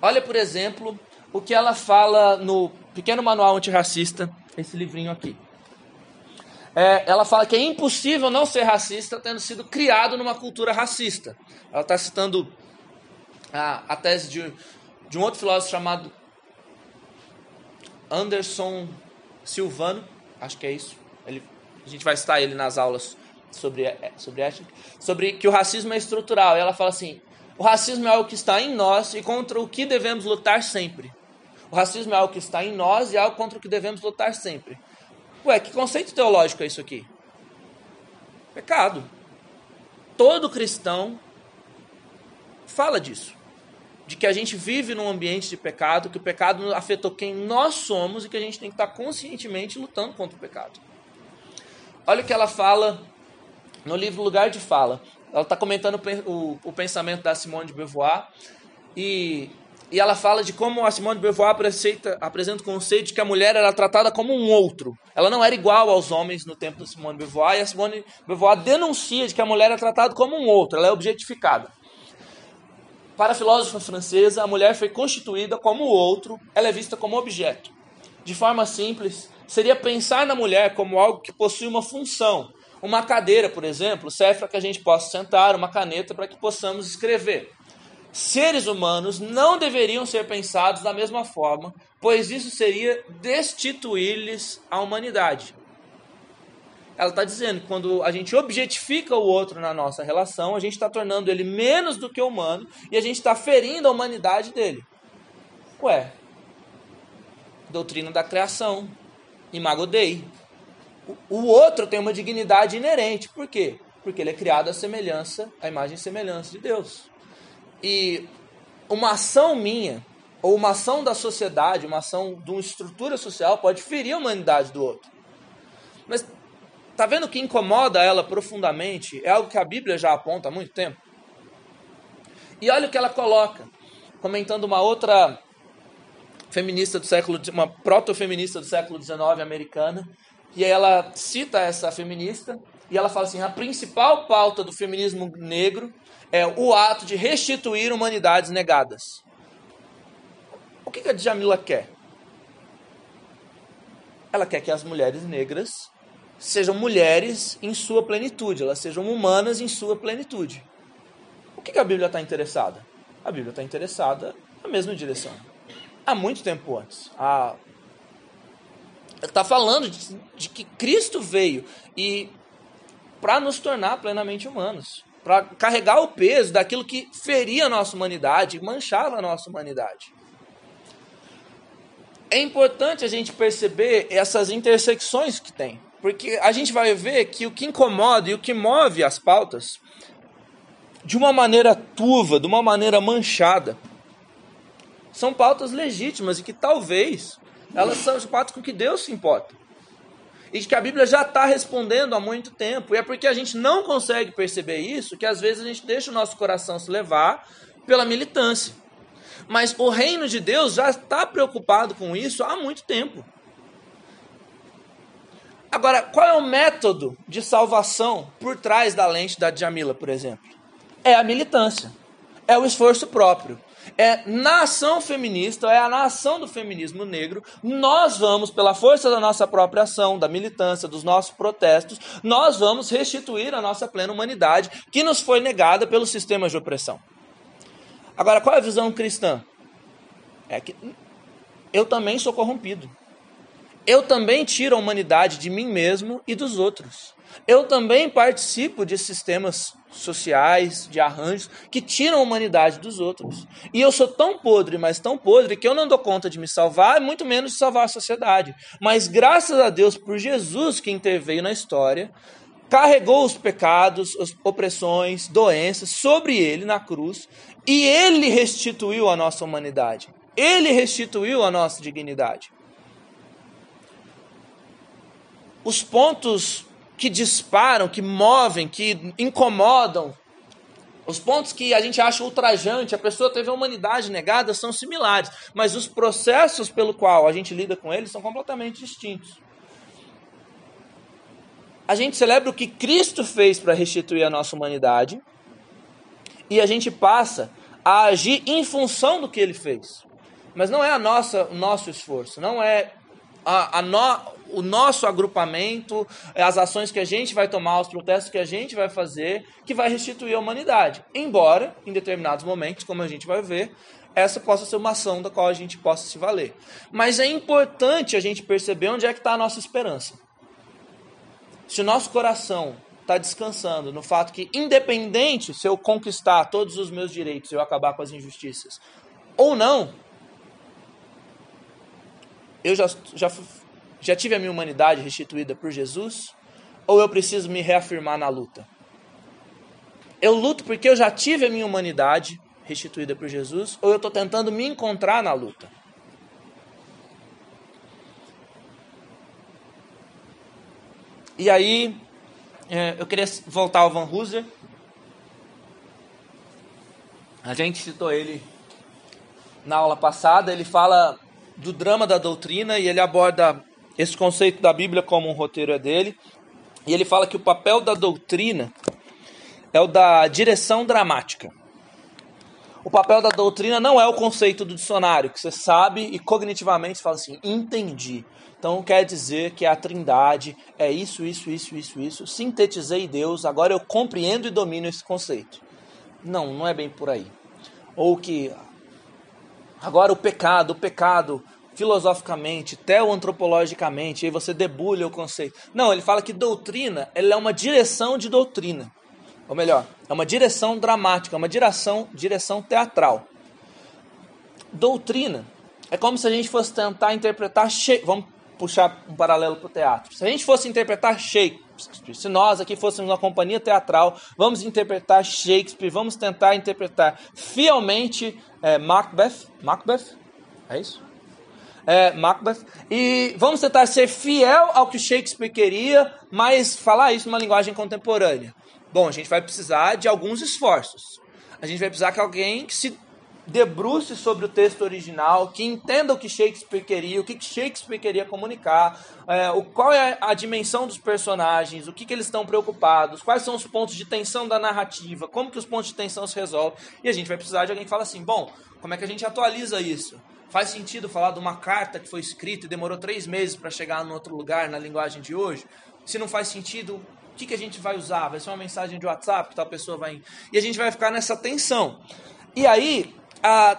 Olha, por exemplo, o que ela fala no Pequeno Manual Antirracista, esse livrinho aqui. É, ela fala que é impossível não ser racista tendo sido criado numa cultura racista. Ela está citando a, a tese de, de um outro filósofo chamado Anderson Silvano, acho que é isso. Ele, a gente vai citar ele nas aulas sobre, é, sobre ética, sobre que o racismo é estrutural. E ela fala assim: o racismo é algo que está em nós e contra o que devemos lutar sempre. O racismo é algo que está em nós e é algo contra o que devemos lutar sempre. Ué, que conceito teológico é isso aqui? Pecado. Todo cristão fala disso de que a gente vive num ambiente de pecado, que o pecado afetou quem nós somos e que a gente tem que estar conscientemente lutando contra o pecado. Olha o que ela fala no livro Lugar de Fala. Ela está comentando o, pensamento da Simone de Beauvoir e, e ela fala de como a Simone de Beauvoir apresenta, apresenta o conceito de que a mulher era tratada como um outro. Ela não era igual aos homens no tempo da Simone de Beauvoir e a Simone de Beauvoir denuncia de que a mulher é tratada como um outro, ela é objetificada. Para a filósofa francesa, a mulher foi constituída como outro, ela é vista como objeto. De forma simples, seria pensar na mulher como algo que possui uma função. Uma cadeira, por exemplo, serve para que a gente possa sentar, uma caneta para que possamos escrever. Seres humanos não deveriam ser pensados da mesma forma, pois isso seria destituir-lhes a humanidade ela está dizendo que quando a gente objetifica o outro na nossa relação, a gente está tornando ele menos do que humano e a gente está ferindo a humanidade dele. Ué, doutrina da criação, imago Dei. O outro tem uma dignidade inerente. Por quê? Porque ele é criado à semelhança, à imagem e semelhança de Deus. E uma ação minha, ou uma ação da sociedade, uma ação de uma estrutura social, pode ferir a humanidade do outro. Mas Tá vendo que incomoda ela profundamente? É algo que a Bíblia já aponta há muito tempo. E olha o que ela coloca, comentando uma outra feminista do século, uma proto-feminista do século XIX americana, e ela cita essa feminista e ela fala assim: a principal pauta do feminismo negro é o ato de restituir humanidades negadas. O que a Djamila quer? Ela quer que as mulheres negras sejam mulheres em sua plenitude, elas sejam humanas em sua plenitude. O que a Bíblia está interessada? A Bíblia está interessada na mesma direção. Há muito tempo antes. Está falando de, de que Cristo veio e para nos tornar plenamente humanos, para carregar o peso daquilo que feria a nossa humanidade, manchava a nossa humanidade. É importante a gente perceber essas intersecções que tem. Porque a gente vai ver que o que incomoda e o que move as pautas, de uma maneira turva, de uma maneira manchada, são pautas legítimas e que talvez elas são pautas com que Deus se importa. E que a Bíblia já está respondendo há muito tempo. E é porque a gente não consegue perceber isso que às vezes a gente deixa o nosso coração se levar pela militância. Mas o reino de Deus já está preocupado com isso há muito tempo. Agora, qual é o método de salvação por trás da lente da Djamila, por exemplo? É a militância, é o esforço próprio. É na ação feminista, é a nação do feminismo negro, nós vamos, pela força da nossa própria ação, da militância, dos nossos protestos, nós vamos restituir a nossa plena humanidade que nos foi negada pelos sistemas de opressão. Agora, qual é a visão cristã? É que eu também sou corrompido eu também tiro a humanidade de mim mesmo e dos outros. Eu também participo de sistemas sociais, de arranjos que tiram a humanidade dos outros. E eu sou tão podre, mas tão podre, que eu não dou conta de me salvar, muito menos de salvar a sociedade. Mas graças a Deus por Jesus que interveio na história, carregou os pecados, as opressões, doenças sobre ele na cruz, e ele restituiu a nossa humanidade. Ele restituiu a nossa dignidade os pontos que disparam, que movem, que incomodam, os pontos que a gente acha ultrajante, a pessoa teve a humanidade negada, são similares, mas os processos pelo qual a gente lida com eles são completamente distintos. A gente celebra o que Cristo fez para restituir a nossa humanidade e a gente passa a agir em função do que ele fez. Mas não é a nossa, o nosso esforço, não é a, a no, o nosso agrupamento, as ações que a gente vai tomar, os protestos que a gente vai fazer, que vai restituir a humanidade. Embora, em determinados momentos, como a gente vai ver, essa possa ser uma ação da qual a gente possa se valer. Mas é importante a gente perceber onde é que está a nossa esperança. Se o nosso coração está descansando no fato que, independente se eu conquistar todos os meus direitos e eu acabar com as injustiças ou não, eu já, já já tive a minha humanidade restituída por Jesus? Ou eu preciso me reafirmar na luta? Eu luto porque eu já tive a minha humanidade restituída por Jesus? Ou eu estou tentando me encontrar na luta? E aí, é, eu queria voltar ao Van Hooser. A gente citou ele na aula passada. Ele fala do drama da doutrina e ele aborda esse conceito da Bíblia como um roteiro é dele. E ele fala que o papel da doutrina é o da direção dramática. O papel da doutrina não é o conceito do dicionário, que você sabe e cognitivamente fala assim, entendi. Então quer dizer que a trindade é isso, isso, isso, isso, isso. Sintetizei Deus, agora eu compreendo e domino esse conceito. Não, não é bem por aí. Ou que agora o pecado, o pecado filosoficamente, teoantropologicamente, aí você debulha o conceito. Não, ele fala que doutrina ela é uma direção de doutrina. Ou melhor, é uma direção dramática, uma direção, direção teatral. Doutrina é como se a gente fosse tentar interpretar. Vamos puxar um paralelo para o teatro. Se a gente fosse interpretar Shakespeare, se nós aqui fôssemos uma companhia teatral, vamos interpretar Shakespeare, vamos tentar interpretar fielmente é, Macbeth. Macbeth? É isso? É, Macbeth. E vamos tentar ser fiel ao que Shakespeare queria, mas falar isso numa linguagem contemporânea. Bom, a gente vai precisar de alguns esforços. A gente vai precisar que alguém que se debruce sobre o texto original, que entenda o que Shakespeare queria, o que Shakespeare queria comunicar, é, o, qual é a dimensão dos personagens, o que, que eles estão preocupados, quais são os pontos de tensão da narrativa, como que os pontos de tensão se resolvem. E a gente vai precisar de alguém que fala assim, bom, como é que a gente atualiza isso? Faz sentido falar de uma carta que foi escrita e demorou três meses para chegar em outro lugar na linguagem de hoje? Se não faz sentido, o que, que a gente vai usar? Vai ser uma mensagem de WhatsApp que tal pessoa vai. E a gente vai ficar nessa tensão. E aí, a,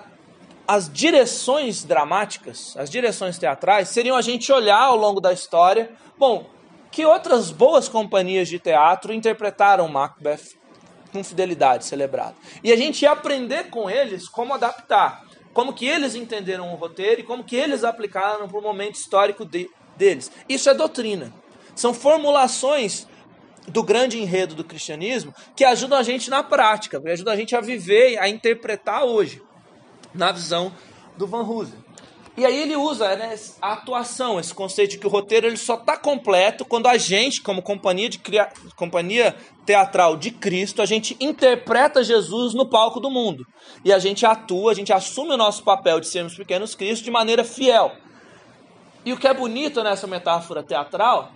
as direções dramáticas, as direções teatrais, seriam a gente olhar ao longo da história. Bom, que outras boas companhias de teatro interpretaram Macbeth com fidelidade celebrada? E a gente ia aprender com eles como adaptar como que eles entenderam o roteiro e como que eles aplicaram para o momento histórico de, deles. Isso é doutrina. São formulações do grande enredo do cristianismo que ajudam a gente na prática, que ajudam a gente a viver, a interpretar hoje, na visão do Van Hooser. E aí ele usa né, a atuação, esse conceito de que o roteiro ele só está completo quando a gente, como companhia, de cria... companhia teatral de Cristo, a gente interpreta Jesus no palco do mundo. E a gente atua, a gente assume o nosso papel de sermos pequenos Cristo de maneira fiel. E o que é bonito nessa metáfora teatral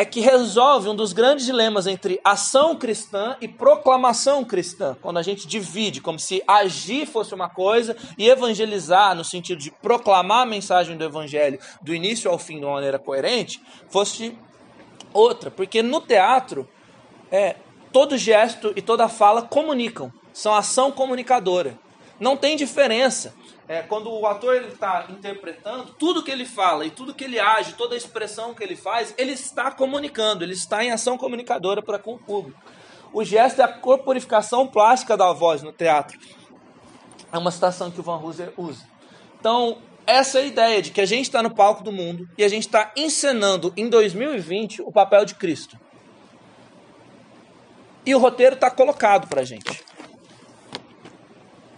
é que resolve um dos grandes dilemas entre ação cristã e proclamação cristã. Quando a gente divide, como se agir fosse uma coisa e evangelizar, no sentido de proclamar a mensagem do evangelho do início ao fim de uma maneira coerente, fosse outra. Porque no teatro, é, todo gesto e toda fala comunicam, são ação comunicadora. Não tem diferença é, quando o ator está interpretando, tudo que ele fala e tudo que ele age, toda a expressão que ele faz, ele está comunicando, ele está em ação comunicadora para com o público. O gesto é a corporificação plástica da voz no teatro. É uma citação que o Van Hooser usa. Então, essa é a ideia de que a gente está no palco do mundo e a gente está encenando em 2020 o papel de Cristo. E o roteiro está colocado para a gente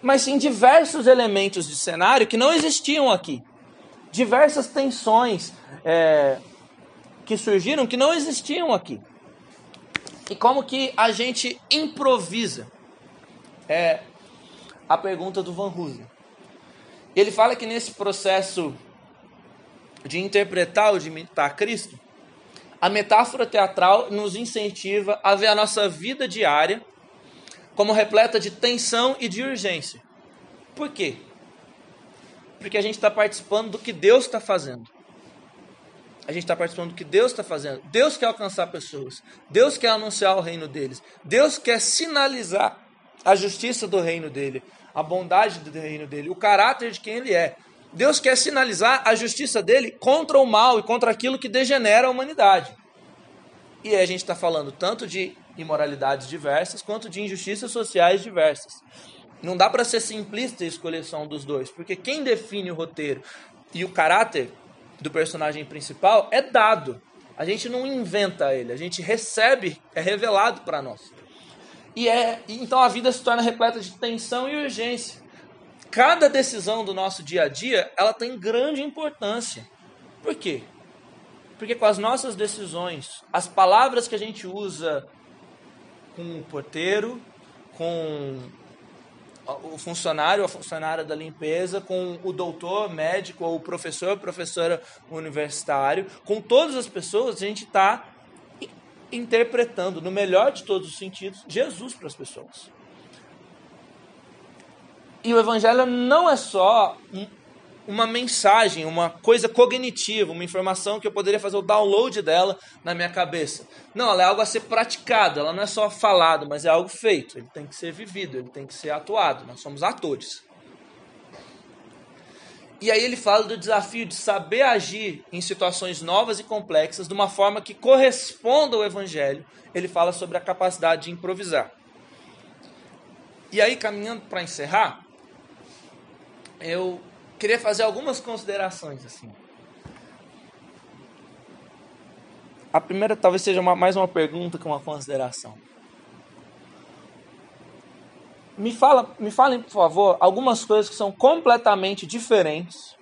mas sim diversos elementos de cenário que não existiam aqui. Diversas tensões é, que surgiram que não existiam aqui. E como que a gente improvisa? É a pergunta do Van Hoosen. Ele fala que nesse processo de interpretar ou de imitar Cristo, a metáfora teatral nos incentiva a ver a nossa vida diária como repleta de tensão e de urgência. Por quê? Porque a gente está participando do que Deus está fazendo. A gente está participando do que Deus está fazendo. Deus quer alcançar pessoas. Deus quer anunciar o reino deles. Deus quer sinalizar a justiça do reino dele, a bondade do reino dele, o caráter de quem ele é. Deus quer sinalizar a justiça dele contra o mal e contra aquilo que degenera a humanidade. E aí a gente está falando tanto de imoralidades diversas, quanto de injustiças sociais diversas. Não dá para ser simplista e escolher só um dos dois, porque quem define o roteiro e o caráter do personagem principal é dado. A gente não inventa ele, a gente recebe, é revelado para nós. E é, então a vida se torna repleta de tensão e urgência. Cada decisão do nosso dia a dia, ela tem grande importância. Por quê? Porque com as nossas decisões, as palavras que a gente usa com o porteiro, com o funcionário, a funcionária da limpeza, com o doutor, médico, ou o professor, professora universitário, com todas as pessoas, a gente está interpretando, no melhor de todos os sentidos, Jesus para as pessoas. E o evangelho não é só uma mensagem, uma coisa cognitiva, uma informação que eu poderia fazer o download dela na minha cabeça. Não, ela é algo a ser praticado, ela não é só falado, mas é algo feito. Ele tem que ser vivido, ele tem que ser atuado. Nós somos atores. E aí ele fala do desafio de saber agir em situações novas e complexas de uma forma que corresponda ao evangelho. Ele fala sobre a capacidade de improvisar. E aí, caminhando para encerrar, eu queria fazer algumas considerações assim. A primeira talvez seja uma, mais uma pergunta que uma consideração. Me, fala, me falem, por favor, algumas coisas que são completamente diferentes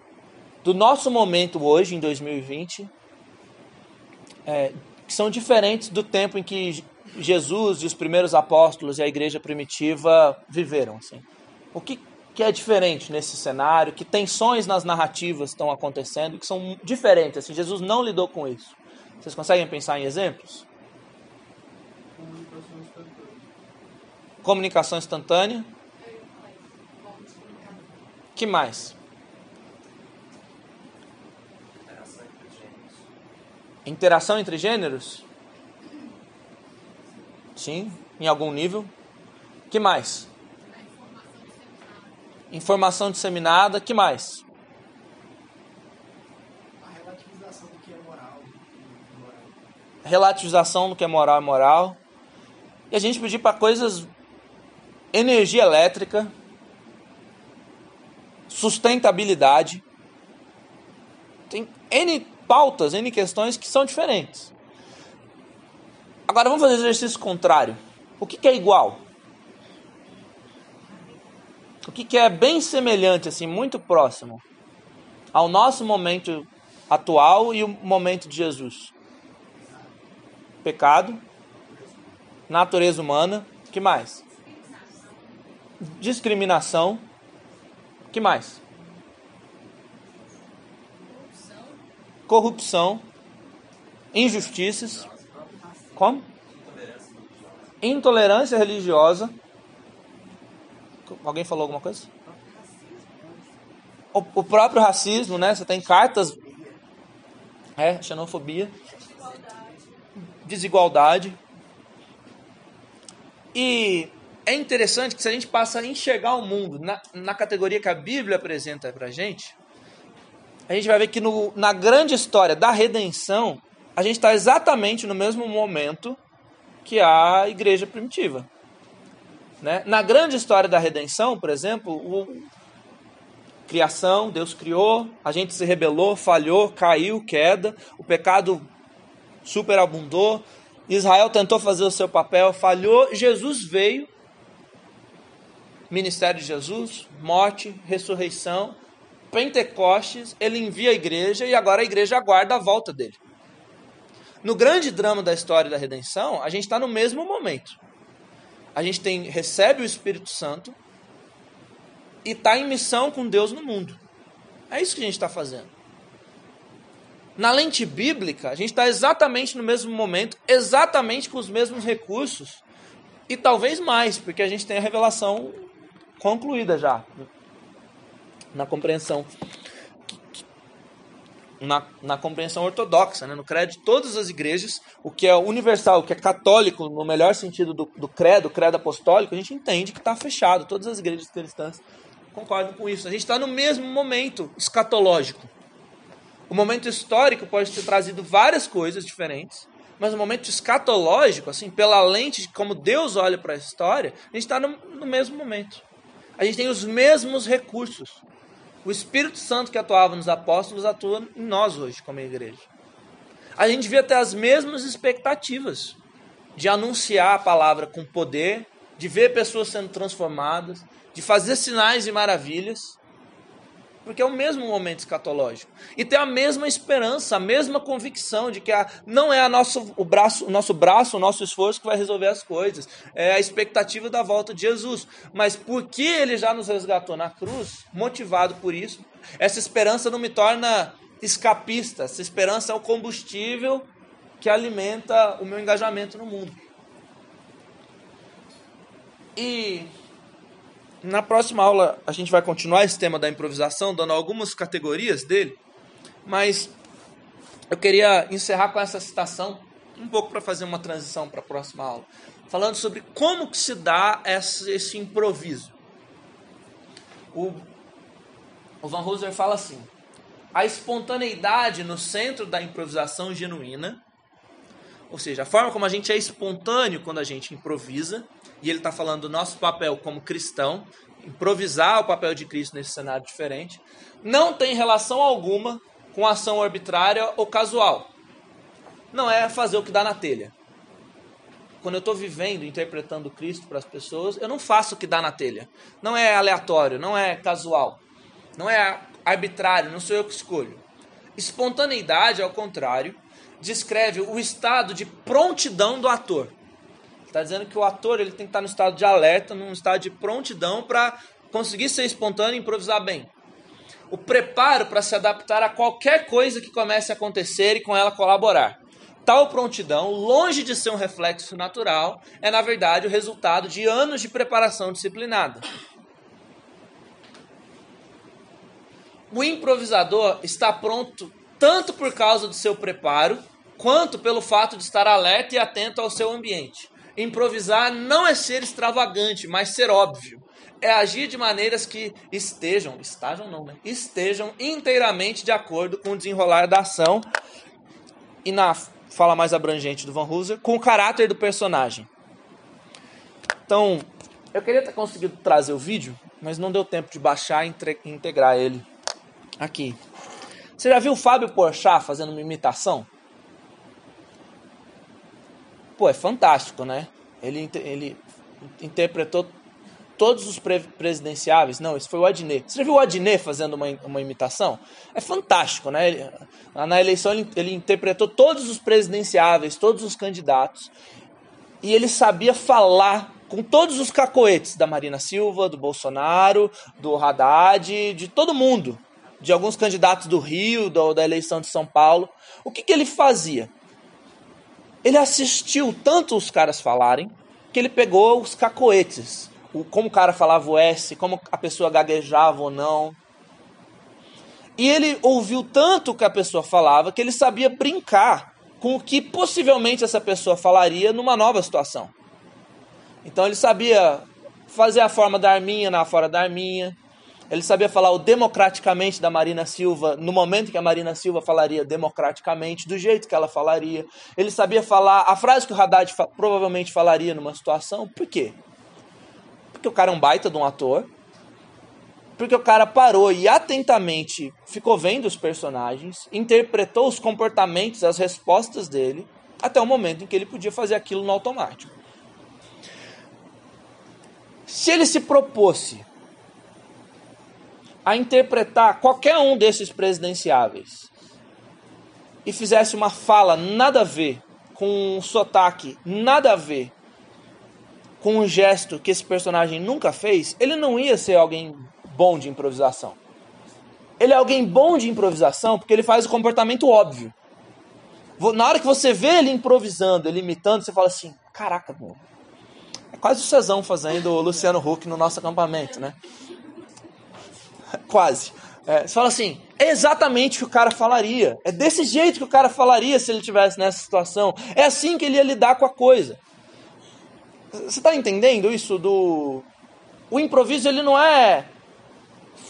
do nosso momento hoje, em 2020, é, que são diferentes do tempo em que Jesus e os primeiros apóstolos e a igreja primitiva viveram. Assim. O que, que é diferente nesse cenário, que tensões nas narrativas estão acontecendo, que são diferentes. Assim, Jesus não lidou com isso. Vocês conseguem pensar em exemplos? Comunicação instantânea. Que mais? Interação entre gêneros? Sim, em algum nível. Que mais? Informação disseminada, que mais? A relativização do que é moral. Relativização do que é moral e moral. E a gente pedir para coisas energia elétrica, sustentabilidade. Tem N pautas, N questões que são diferentes. Agora vamos fazer exercício contrário. O que, que é igual? O que, que é bem semelhante, assim, muito próximo ao nosso momento atual e o momento de Jesus? Pecado, natureza humana, que mais? Discriminação, que mais? Corrupção, injustiças, como? Intolerância religiosa. Alguém falou alguma coisa? O, o próprio racismo, né? Você tem cartas. É, xenofobia. Desigualdade. E é interessante que se a gente passa a enxergar o mundo na, na categoria que a Bíblia apresenta pra gente, a gente vai ver que no, na grande história da redenção, a gente está exatamente no mesmo momento que a igreja primitiva. Né? Na grande história da redenção, por exemplo, o, criação, Deus criou, a gente se rebelou, falhou, caiu, queda, o pecado superabundou, Israel tentou fazer o seu papel, falhou, Jesus veio, ministério de Jesus, morte, ressurreição, Pentecostes, ele envia a igreja e agora a igreja aguarda a volta dele. No grande drama da história da redenção, a gente está no mesmo momento. A gente tem recebe o Espírito Santo e está em missão com Deus no mundo. É isso que a gente está fazendo. Na lente bíblica, a gente está exatamente no mesmo momento, exatamente com os mesmos recursos e talvez mais, porque a gente tem a revelação concluída já na compreensão na, na compreensão ortodoxa, né? no credo de todas as igrejas, o que é universal, o que é católico, no melhor sentido do, do credo, credo apostólico, a gente entende que está fechado. Todas as igrejas cristãs concordam com isso. A gente está no mesmo momento escatológico. O momento histórico pode ter trazido várias coisas diferentes, mas o momento escatológico, assim, pela lente de como Deus olha para a história, a gente está no, no mesmo momento. A gente tem os mesmos recursos. O Espírito Santo que atuava nos apóstolos atua em nós hoje, como igreja. A gente devia ter as mesmas expectativas de anunciar a palavra com poder, de ver pessoas sendo transformadas, de fazer sinais e maravilhas, porque é o mesmo momento escatológico. E ter a mesma esperança, a mesma convicção de que a, não é a nosso, o, braço, o nosso braço, o nosso esforço que vai resolver as coisas. É a expectativa da volta de Jesus. Mas porque ele já nos resgatou na cruz, motivado por isso, essa esperança não me torna escapista. Essa esperança é o combustível que alimenta o meu engajamento no mundo. E na próxima aula a gente vai continuar esse tema da improvisação, dando algumas categorias dele, mas eu queria encerrar com essa citação, um pouco para fazer uma transição para a próxima aula, falando sobre como que se dá esse, esse improviso. O, o Van Hooser fala assim: a espontaneidade no centro da improvisação genuína, ou seja, a forma como a gente é espontâneo quando a gente improvisa, e ele está falando do nosso papel como cristão, improvisar o papel de Cristo nesse cenário diferente, não tem relação alguma com ação arbitrária ou casual. Não é fazer o que dá na telha. Quando eu estou vivendo, interpretando Cristo para as pessoas, eu não faço o que dá na telha. Não é aleatório, não é casual, não é arbitrário, não sou eu que escolho. Espontaneidade, ao contrário, descreve o estado de prontidão do ator. Está dizendo que o ator ele tem que estar no estado de alerta, num estado de prontidão para conseguir ser espontâneo e improvisar bem. O preparo para se adaptar a qualquer coisa que comece a acontecer e com ela colaborar. Tal prontidão, longe de ser um reflexo natural, é na verdade o resultado de anos de preparação disciplinada. O improvisador está pronto tanto por causa do seu preparo, quanto pelo fato de estar alerta e atento ao seu ambiente. Improvisar não é ser extravagante, mas ser óbvio. É agir de maneiras que estejam, estejam não, né? Estejam inteiramente de acordo com o desenrolar da ação e na fala mais abrangente do Van Hooser, com o caráter do personagem. Então, eu queria ter conseguido trazer o vídeo, mas não deu tempo de baixar e integrar ele aqui. Você já viu o Fábio Porchat fazendo uma imitação? Pô, é fantástico, né? Ele, ele interpretou todos os pre presidenciáveis? Não, isso foi o Adnet. Você já viu o Adnet fazendo uma, uma imitação? É fantástico, né? Ele, na eleição ele, ele interpretou todos os presidenciáveis, todos os candidatos, e ele sabia falar com todos os cacoetes da Marina Silva, do Bolsonaro, do Haddad, de todo mundo, de alguns candidatos do Rio, do, da eleição de São Paulo. O que, que ele fazia? Ele assistiu tanto os caras falarem que ele pegou os cacoetes, o, como o cara falava o S, como a pessoa gaguejava ou não. E ele ouviu tanto o que a pessoa falava que ele sabia brincar com o que possivelmente essa pessoa falaria numa nova situação. Então ele sabia fazer a forma da Arminha na fora da Arminha. Ele sabia falar o democraticamente da Marina Silva no momento que a Marina Silva falaria democraticamente, do jeito que ela falaria. Ele sabia falar a frase que o Haddad fa provavelmente falaria numa situação. Por quê? Porque o cara é um baita de um ator. Porque o cara parou e atentamente ficou vendo os personagens, interpretou os comportamentos, as respostas dele, até o momento em que ele podia fazer aquilo no automático. Se ele se propôs a interpretar qualquer um desses presidenciáveis e fizesse uma fala nada a ver, com um sotaque nada a ver, com um gesto que esse personagem nunca fez, ele não ia ser alguém bom de improvisação. Ele é alguém bom de improvisação porque ele faz o comportamento óbvio. Na hora que você vê ele improvisando, ele imitando, você fala assim: caraca, mano, quase o Cezão fazendo o Luciano Huck no nosso acampamento, né? Quase. É, você fala assim, é exatamente o que o cara falaria. É desse jeito que o cara falaria se ele tivesse nessa situação. É assim que ele ia lidar com a coisa. Você está entendendo isso do... O improviso, ele não é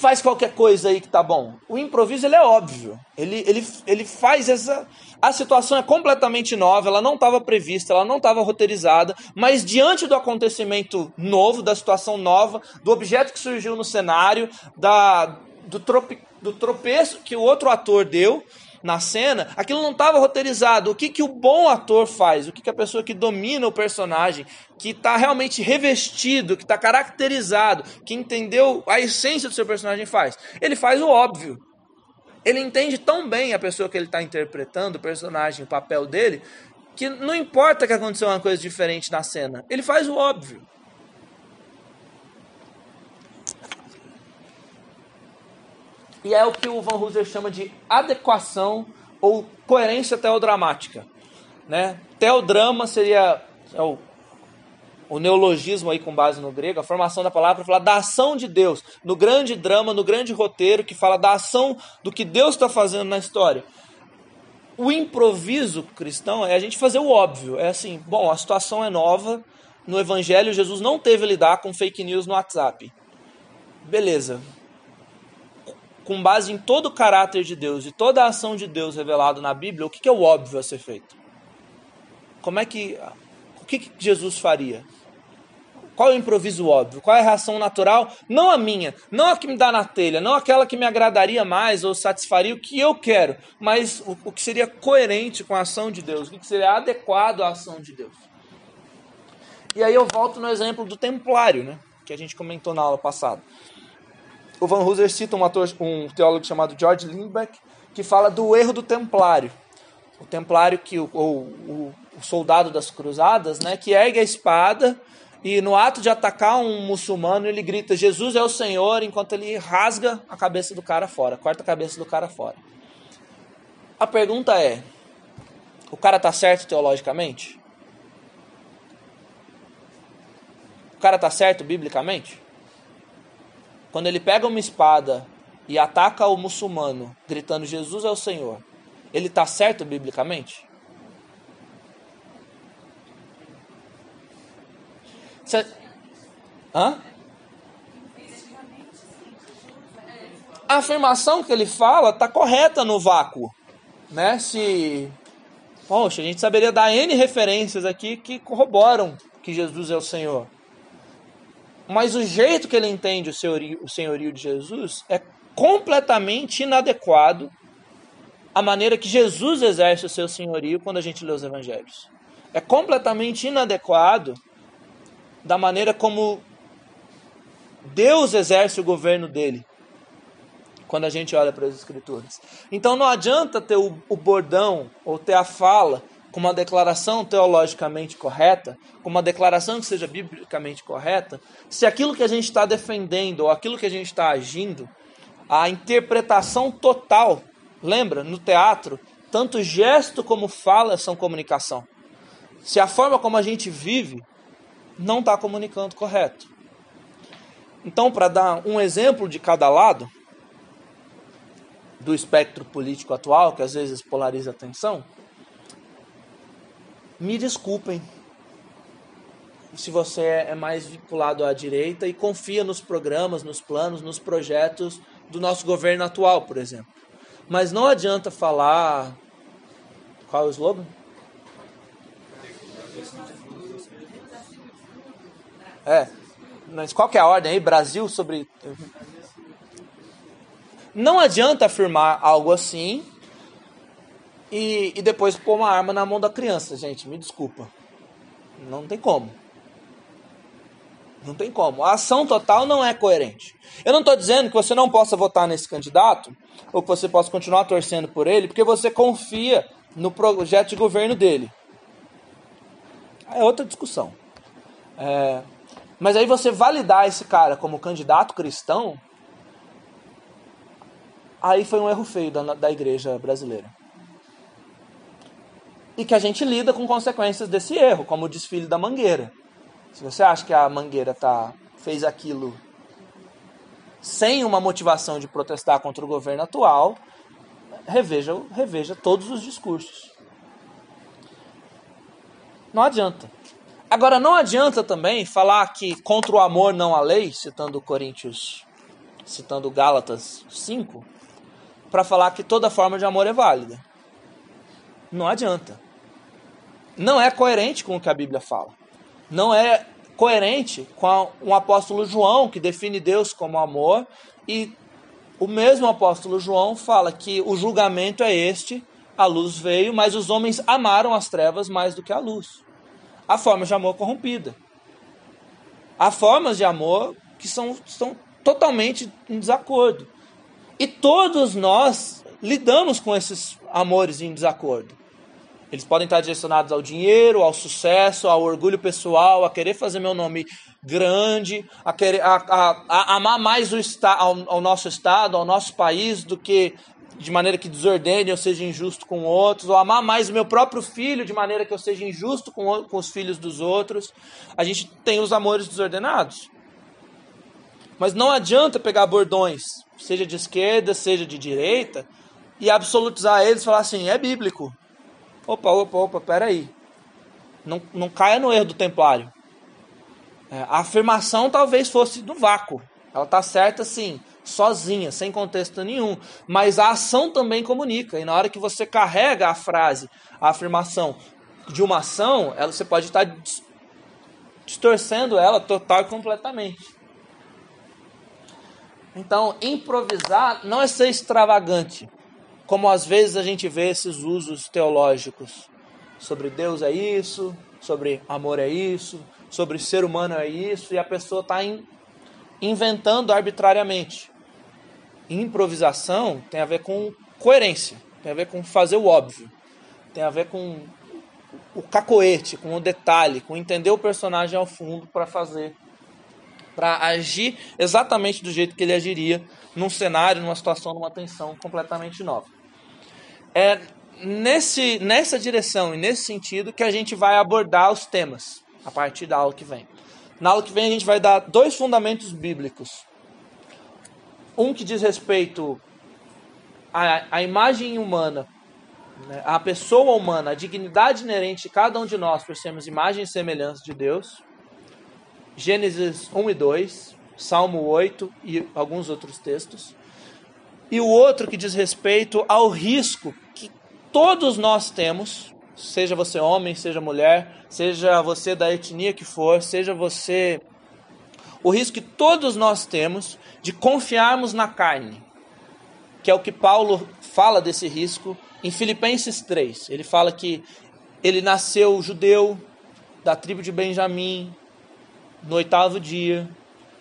faz qualquer coisa aí que tá bom. O improviso ele é óbvio. Ele, ele, ele faz essa. A situação é completamente nova, ela não estava prevista, ela não estava roteirizada, mas diante do acontecimento novo, da situação nova, do objeto que surgiu no cenário, da, do, trope, do tropeço que o outro ator deu, na cena, aquilo não estava roteirizado. O que, que o bom ator faz? O que, que a pessoa que domina o personagem, que está realmente revestido, que está caracterizado, que entendeu a essência do seu personagem faz? Ele faz o óbvio. Ele entende tão bem a pessoa que ele está interpretando, o personagem, o papel dele, que não importa que aconteceu uma coisa diferente na cena. Ele faz o óbvio. E é o que o Van Hooser chama de adequação ou coerência teodramática. Né? Teodrama seria é o, o neologismo aí com base no grego, a formação da palavra para falar da ação de Deus, no grande drama, no grande roteiro que fala da ação do que Deus está fazendo na história. O improviso cristão é a gente fazer o óbvio. É assim, bom, a situação é nova. No Evangelho, Jesus não teve a lidar com fake news no WhatsApp. Beleza, com base em todo o caráter de Deus e toda a ação de Deus revelado na Bíblia, o que é o óbvio a ser feito? Como é que. O que Jesus faria? Qual é o improviso óbvio? Qual é a reação natural? Não a minha, não a que me dá na telha, não aquela que me agradaria mais ou satisfaria o que eu quero, mas o, que seria coerente com a ação de Deus, o que seria adequado à ação de Deus. E aí eu volto no exemplo do templário, né? Que a gente comentou na aula passada o Van Hooser cita um, ator, um teólogo chamado George Lindbeck, que fala do erro do templário. O templário, que o, o, o soldado das cruzadas, né, que ergue a espada e no ato de atacar um muçulmano ele grita Jesus é o Senhor, enquanto ele rasga a cabeça do cara fora, corta a cabeça do cara fora. A pergunta é: o cara está certo teologicamente? O cara está certo biblicamente? Quando ele pega uma espada e ataca o muçulmano, gritando Jesus é o Senhor, ele está certo biblicamente? Cê... Hã? A afirmação que ele fala está correta no vácuo. Né? Se. Poxa, a gente saberia dar N referências aqui que corroboram que Jesus é o Senhor. Mas o jeito que ele entende o senhorio, o senhorio de Jesus é completamente inadequado à maneira que Jesus exerce o seu senhorio quando a gente lê os evangelhos. É completamente inadequado da maneira como Deus exerce o governo dele quando a gente olha para as Escrituras. Então não adianta ter o, o bordão ou ter a fala com uma declaração teologicamente correta, com uma declaração que seja biblicamente correta, se aquilo que a gente está defendendo ou aquilo que a gente está agindo, a interpretação total, lembra, no teatro, tanto gesto como fala são comunicação. Se a forma como a gente vive não está comunicando correto. Então, para dar um exemplo de cada lado do espectro político atual, que às vezes polariza a atenção, me desculpem se você é mais vinculado à direita e confia nos programas, nos planos, nos projetos do nosso governo atual, por exemplo. Mas não adianta falar. Qual é o slogan? É. Mas qual que é a ordem aí? Brasil sobre. Não adianta afirmar algo assim e, e depois pôr uma arma na mão da criança, gente. Me desculpa. Não tem como. Não tem como. A ação total não é coerente. Eu não estou dizendo que você não possa votar nesse candidato, ou que você possa continuar torcendo por ele, porque você confia no projeto de governo dele. É outra discussão. É... Mas aí você validar esse cara como candidato cristão, aí foi um erro feio da, da igreja brasileira e que a gente lida com consequências desse erro, como o desfile da mangueira. Se você acha que a mangueira tá, fez aquilo sem uma motivação de protestar contra o governo atual, reveja, reveja todos os discursos. Não adianta. Agora, não adianta também falar que contra o amor não há lei, citando Coríntios, citando Gálatas 5, para falar que toda forma de amor é válida. Não adianta não é coerente com o que a Bíblia fala. Não é coerente com um apóstolo João, que define Deus como amor, e o mesmo apóstolo João fala que o julgamento é este: a luz veio, mas os homens amaram as trevas mais do que a luz. Há formas de amor corrompida. Há formas de amor que são, são totalmente em desacordo. E todos nós lidamos com esses amores em desacordo. Eles podem estar direcionados ao dinheiro, ao sucesso, ao orgulho pessoal, a querer fazer meu nome grande, a, querer, a, a, a amar mais o esta, ao, ao nosso estado, ao nosso país, do que de maneira que desordene ou seja injusto com outros, ou amar mais o meu próprio filho de maneira que eu seja injusto com, com os filhos dos outros. A gente tem os amores desordenados. Mas não adianta pegar bordões, seja de esquerda, seja de direita, e absolutizar eles e falar assim: é bíblico. Opa, opa, opa, peraí. Não, não caia no erro do templário. É, a afirmação talvez fosse do vácuo. Ela está certa, sim, sozinha, sem contexto nenhum. Mas a ação também comunica. E na hora que você carrega a frase, a afirmação de uma ação, ela, você pode estar distorcendo ela total e completamente. Então, improvisar não é ser extravagante como às vezes a gente vê esses usos teológicos. Sobre Deus é isso, sobre amor é isso, sobre ser humano é isso, e a pessoa está in, inventando arbitrariamente. Improvisação tem a ver com coerência, tem a ver com fazer o óbvio, tem a ver com o cacoete, com o detalhe, com entender o personagem ao fundo para fazer, para agir exatamente do jeito que ele agiria num cenário, numa situação, numa tensão completamente nova é nesse, nessa direção e nesse sentido que a gente vai abordar os temas a partir da aula que vem. Na aula que vem a gente vai dar dois fundamentos bíblicos. Um que diz respeito à, à imagem humana, né, à pessoa humana, a dignidade inerente de cada um de nós por sermos imagem e semelhança de Deus. Gênesis 1 e 2, Salmo 8 e alguns outros textos e o outro que diz respeito ao risco que todos nós temos, seja você homem, seja mulher, seja você da etnia que for, seja você. O risco que todos nós temos de confiarmos na carne, que é o que Paulo fala desse risco em Filipenses 3. Ele fala que ele nasceu judeu, da tribo de Benjamim, no oitavo dia,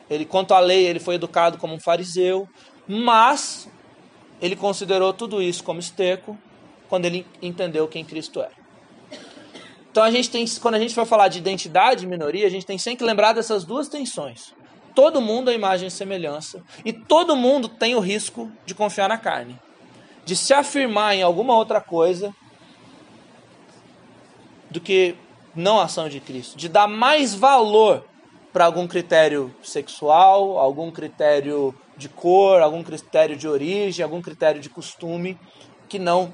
Ele, quanto à lei, ele foi educado como um fariseu, mas ele considerou tudo isso como esterco quando ele entendeu quem Cristo era. Então a gente tem, quando a gente for falar de identidade e minoria, a gente tem sempre que lembrar dessas duas tensões. Todo mundo é imagem e semelhança, e todo mundo tem o risco de confiar na carne, de se afirmar em alguma outra coisa do que não a ação de Cristo, de dar mais valor para algum critério sexual, algum critério de cor, algum critério de origem, algum critério de costume, que não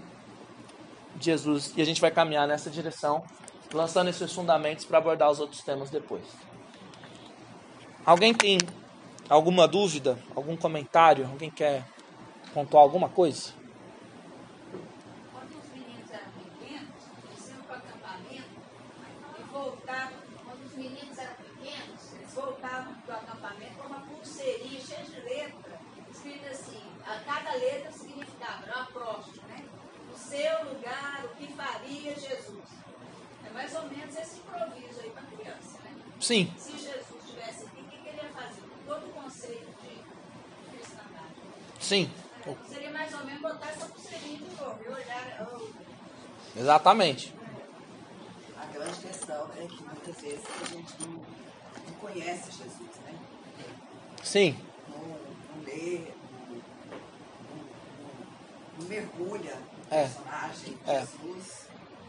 Jesus. E a gente vai caminhar nessa direção, lançando esses fundamentos para abordar os outros temas depois. Alguém tem alguma dúvida, algum comentário? Alguém quer pontuar alguma coisa? seu lugar, o que faria Jesus. É mais ou menos esse improviso aí para a criança, né? Sim. Se Jesus estivesse aqui, o que, que ele ia fazer? Todo o conceito de cristandade. Sim. Seria mais ou menos botar essa pulseirinha de novo e olhar. Oh. Exatamente. A grande questão é que muitas vezes a gente não, não conhece Jesus, né? Sim. Não, não lê, não, não, não mergulha É. personagem É. Jesus,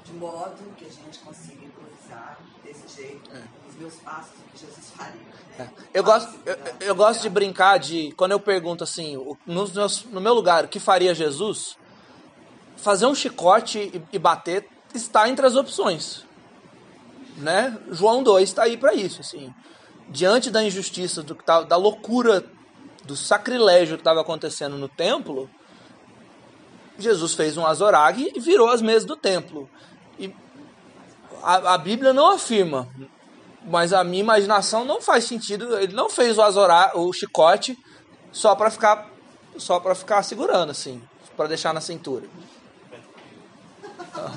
de modo que a gente consiga improvisar desse jeito os meus passos, o que Jesus faria. né? É. Eu gosto, eu, eu gosto de brincar de quando eu pergunto assim, o- nos meus- no meu lugar, o que faria Jesus? Fazer um chicote e, e bater está entre as opções, né? João 2 está aí para isso, assim. Diante da injustiça, do que tá, da loucura, do sacrilégio que estava acontecendo no templo, Jesus fez um azorague e virou as mesas do templo. A, a Bíblia não afirma, mas a minha imaginação não faz sentido. Ele não fez o azorá, o chicote só para ficar só para ficar segurando assim, para deixar na cintura.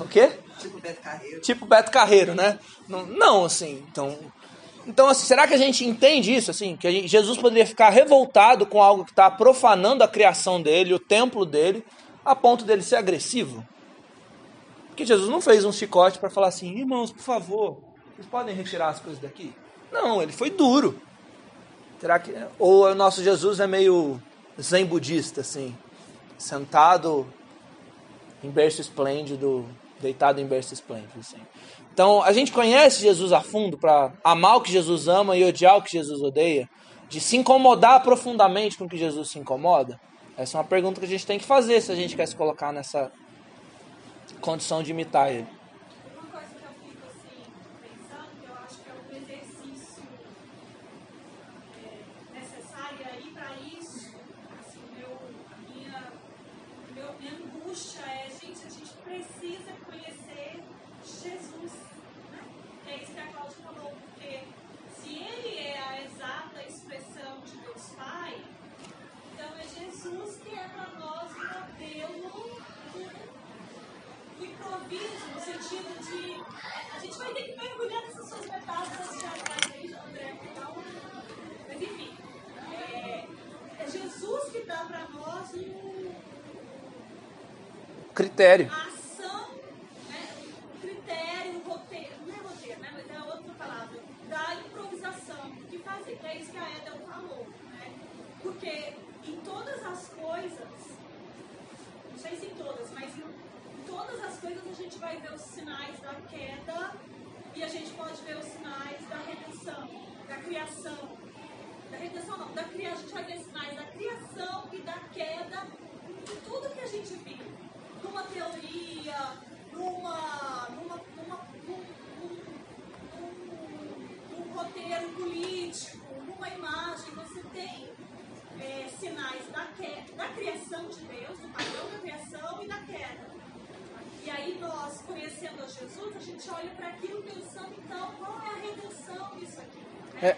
O quê? Tipo Beto Carreiro. Tipo Beto Carreiro, né? Não, não assim. Então, então assim, será que a gente entende isso assim? Que gente- Jesus poderia ficar revoltado com algo que está profanando a criação dele, o templo dele, a ponto dele ser agressivo? Porque Jesus não fez um chicote para falar assim, irmãos, por favor, vocês podem retirar as coisas daqui? Não, ele foi duro. Será que ou o nosso Jesus é meio zen budista assim, sentado em berço esplêndido, deitado em berço esplêndido, assim. Então, a gente conhece Jesus a fundo para amar o que Jesus ama e odiar o que Jesus odeia, de se incomodar profundamente com o que Jesus se incomoda. Essa é uma pergunta que a gente tem que fazer se a gente quer se colocar nessa condição de imitar ele. Critério. ação, né, critério, roteiro, não é roteiro, né, mas é outra palavra, da improvisação, que fazer, que é isso que a Edel falou. Né? Porque em todas as coisas, não sei se em todas, mas em, todas as coisas a gente vai ver os sinais da queda e a gente pode ver os sinais da redenção, da criação. Da redenção não, da criação, a gente vai ver sinais da criação e da queda em tudo que a gente viu. Numa teoria, numa. numa. numa num, num- num- roteiro político, numa imagem, você tem é, sinais da, que, da criação de Deus, do padrão da criação e da queda. E aí nós, conhecendo a Jesus, a gente olha para aquilo pensando, então, qual é a redenção disso aqui? né? É.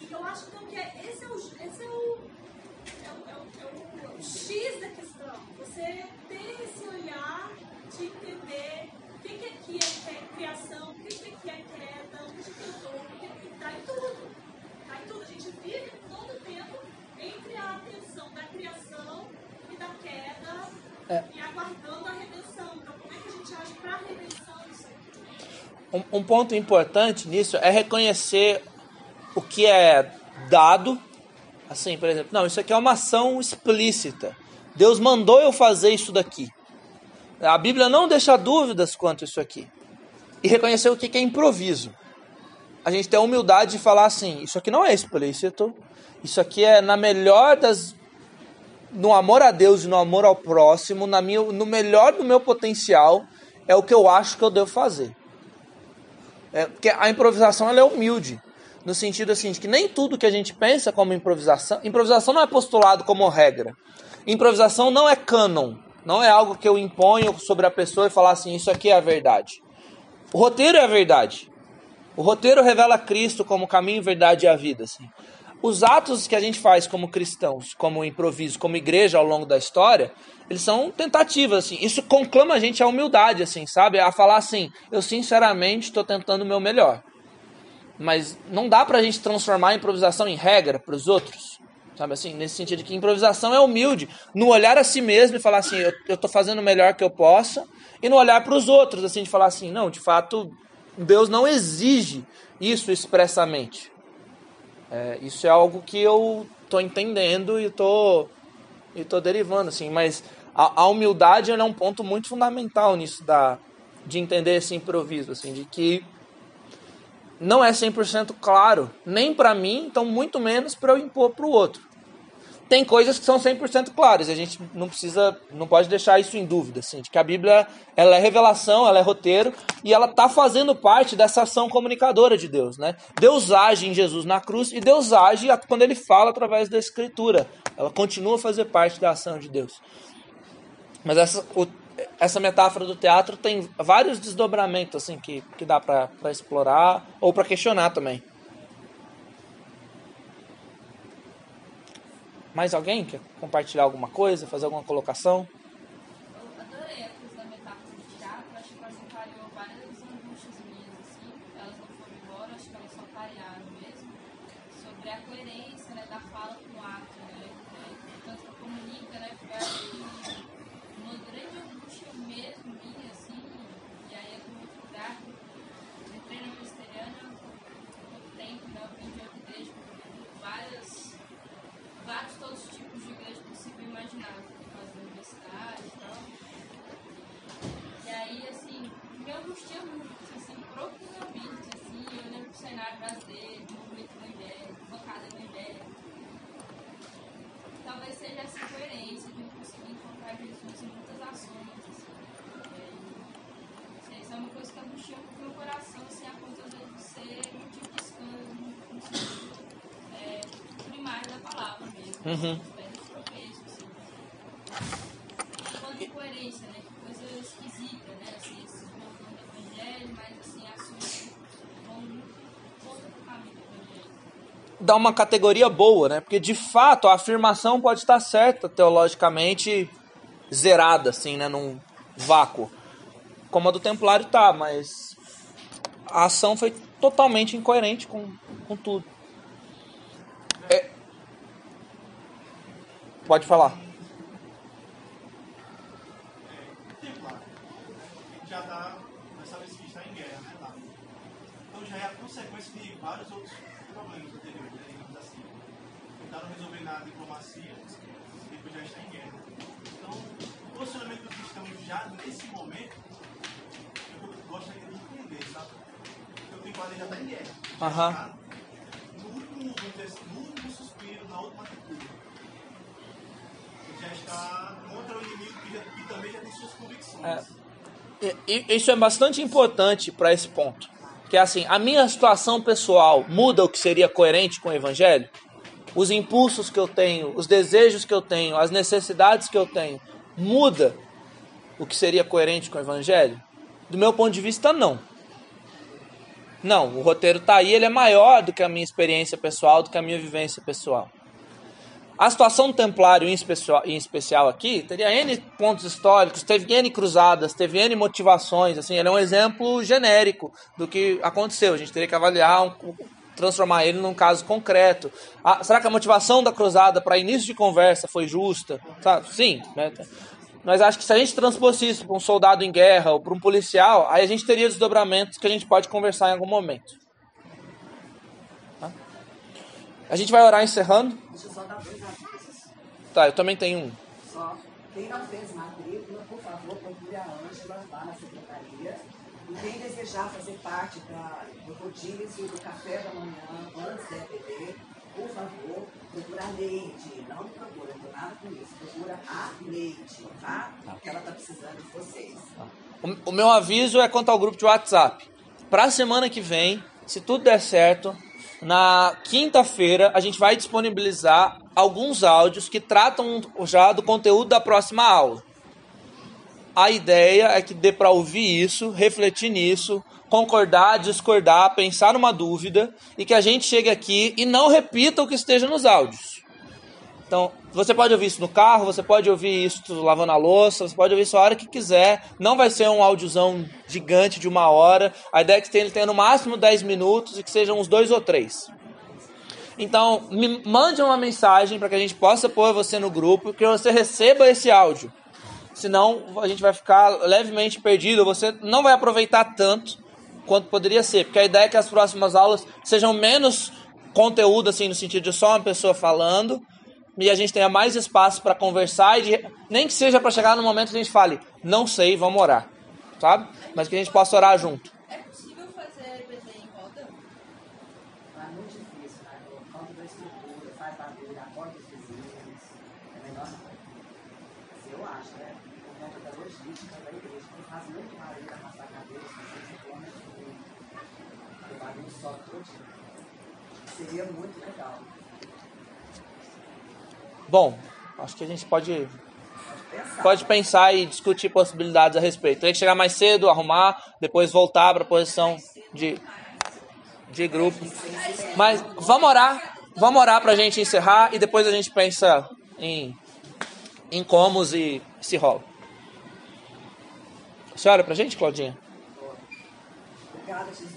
E eu acho então que é- esse é o, esse é o, é o, X da questão. Você ter esse olhar de entender o que, que aqui é, é criação, o que, que aqui é queda, onde que eu estou, o que que está em tudo. Está tudo. A gente vive todo o tempo entre a tensão da criação e da queda É. e aguardando a redenção. Então, como é que a gente age para a redenção disso aqui? Um, um ponto importante nisso é reconhecer o que é dado. Assim, por exemplo, não, isso aqui é uma ação explícita. Deus mandou eu fazer isso daqui. A Bíblia não deixa dúvidas quanto isso aqui. E reconhecer o que que é improviso. A gente tem a humildade de falar assim: isso aqui não é explícito. Isso aqui é na melhor das. No amor a Deus e no amor ao próximo, na minha, no melhor do meu potencial, é o que eu acho que eu devo fazer. É, porque a improvisação ela é humilde. No sentido assim, de que nem tudo que a gente pensa como improvisação. Improvisação não é postulado como regra. Improvisação não é canon. Não é algo que eu imponho sobre a pessoa e falar assim, isso aqui é a verdade. O roteiro é a verdade. O roteiro revela Cristo como caminho, verdade e a vida. Assim. Os atos que a gente faz como cristãos, como improviso, como igreja ao longo da história, eles são tentativas, assim. Isso conclama a gente à humildade, assim, sabe? A falar assim, eu sinceramente estou tentando o meu melhor. Mas não dá pra gente transformar a improvisação em regra para os outros. Sabe assim? Nesse sentido que improvisação é humilde. No olhar a si mesmo e falar assim, eu, eu tô fazendo o melhor que eu possa. E no olhar para os outros, assim, de falar assim, não, de fato, Deus não exige isso expressamente. É, isso é algo que eu tô entendendo e tô, e tô derivando, assim. Mas a, a humildade é um ponto muito fundamental nisso da, de entender esse improviso, assim, de que não é 100% claro, nem para mim, então muito menos para eu impor para o outro. Tem coisas que são 100% claras, a gente não precisa, não pode deixar isso em dúvida, assim, de que a Bíblia, ela é revelação, ela é roteiro, e ela está fazendo parte dessa ação comunicadora de Deus, né? Deus age em Jesus na cruz, e Deus age quando ele fala através da Escritura. Ela continua a fazer parte da ação de Deus. Mas essa, essa metáfora do teatro tem vários desdobramentos assim que, que dá para explorar ou para questionar também. Mais alguém quer compartilhar alguma coisa, fazer alguma colocação? Eu adorei a coisa da metáfora do teatro, acho que ela clareou várias angústias minhas, assim, elas não foram embora, acho que elas só clarearam mesmo, sobre a coerência né, da fala com o ato, né, é, tanto que comunica, né, porque eu acho que uma grande angústia mesmo minha, assim, e aí é com outro lugar, eu entrei na presbiteriana há pouco tempo, né, eu vim de outra igreja, várias vários todos os tipos de igreja possível e imaginável, por causa da universidade e tal. E aí, assim, me angustia muito, assim, profundamente, assim, eu lembro do cenário brasileiro, do movimento evangélico, bancada evangélica. Talvez seja essa coerência de eu conseguir encontrar Jesus em muitas ações, assim. É, isso é uma coisa que angustia muito meu coração, assim, a ponto de eu ser um tipo de escândalo, no sentido é, primário da palavra mesmo. Uhum. Os tropeços, assim. Falando de coerência, né? Que coisa esquisita, né? Assim, esse povo do evangelho, mas assim, ações que vão contra o caminho do evangelho. Dá uma categoria boa, né? Porque de fato a afirmação pode estar certa teologicamente zerada, assim, né? Num vácuo. Como a do Templário tá, mas a ação foi totalmente incoerente com, com tudo. Pode falar. Templar. Já está, dessa vez que está em guerra, né? Lá. Então já é a consequência de vários outros problemas anteriores, né, digamos assim. Tentaram resolver na diplomacia e depois já está em guerra. Então, o posicionamento dos cristãos já nesse momento, eu gostaria de entender, sabe? Porque o Templar já está em guerra. Já Aham. está no último, vamos dizer assim, no último suspiro, na última atitude. Ele já está contra o inimigo que, já, que também já tem suas convicções. É. E- e- Isso é bastante importante para esse ponto. Que é assim, a minha situação pessoal muda o que seria coerente com o evangelho? Os impulsos que eu tenho, os desejos que eu tenho, as necessidades que eu tenho, muda o que seria coerente com o evangelho? Do meu ponto de vista, não. Não, o roteiro tá aí, ele é maior do que a minha experiência pessoal, do que a minha vivência pessoal. A situação do templário, em especial, aqui, teria N pontos históricos, teve N cruzadas, teve N motivações, assim, ele é um exemplo genérico do que aconteceu. A gente teria que avaliar um- transformar ele num caso concreto. Ah, será que a motivação da cruzada para início de conversa foi justa? Sabe? Sim. Né? Mas acho que se a gente transpôs isso para um soldado em guerra ou para um policial, aí a gente teria desdobramentos que a gente pode conversar em algum momento. Tá? A gente vai orar encerrando. Deixa eu só dar dois avisos. Tá, eu também tenho um. Só, quem não fez matrícula, por favor, procure a Ângela lá na secretaria. E quem desejar fazer parte da, do rodízio do café da manhã, antes da EPD, por favor, procura a Neide. Não procura, não nada com isso. Procura a Neide, tá? Porque ela está precisando de vocês. O, o meu aviso é quanto ao grupo de WhatsApp. Para a semana que vem, se tudo der certo, na quinta-feira a gente vai disponibilizar alguns áudios que tratam já do conteúdo da próxima aula. A ideia é que dê para ouvir isso, refletir nisso, concordar, discordar, pensar numa dúvida e que a gente chegue aqui e não repita o que esteja nos áudios. Então, você pode ouvir isso no carro, você pode ouvir isso lavando a louça, você pode ouvir isso a hora que quiser. Não vai ser um áudiozão gigante de uma hora. A ideia é que ele tenha no máximo 10 minutos e que sejam uns dois ou três. Então, me mande uma mensagem para que a gente possa pôr você no grupo, que você receba esse áudio. Senão a gente vai ficar levemente perdido, você não vai aproveitar tanto quanto poderia ser, porque a ideia é que as próximas aulas sejam menos conteúdo assim no sentido de só uma pessoa falando e a gente tenha mais espaço para conversar e de, nem que seja para chegar no momento que a gente fale, não sei, vamos orar, sabe? Mas que a gente possa orar junto. É possível fazer EBD em roda? Não é muito difícil, né? Por conta da estrutura, faz barulho, acorda os vizinhos. É melhor não. Assim, eu acho, né? Por conta da logística da igreja, que faz muito barulho arrastar a cabeça, assim, quilômetros de o barulho sobe todinho. Seria muito legal. Bom, acho que a gente pode pensar. pode pensar e discutir possibilidades a respeito. Tem que chegar mais cedo, arrumar, depois voltar para a posição de, de grupo. Mas vamos orar, vamos orar para a gente encerrar e depois a gente pensa em, em como e se rola. Olha para a gente, Claudinha? Obrigada, Jesus,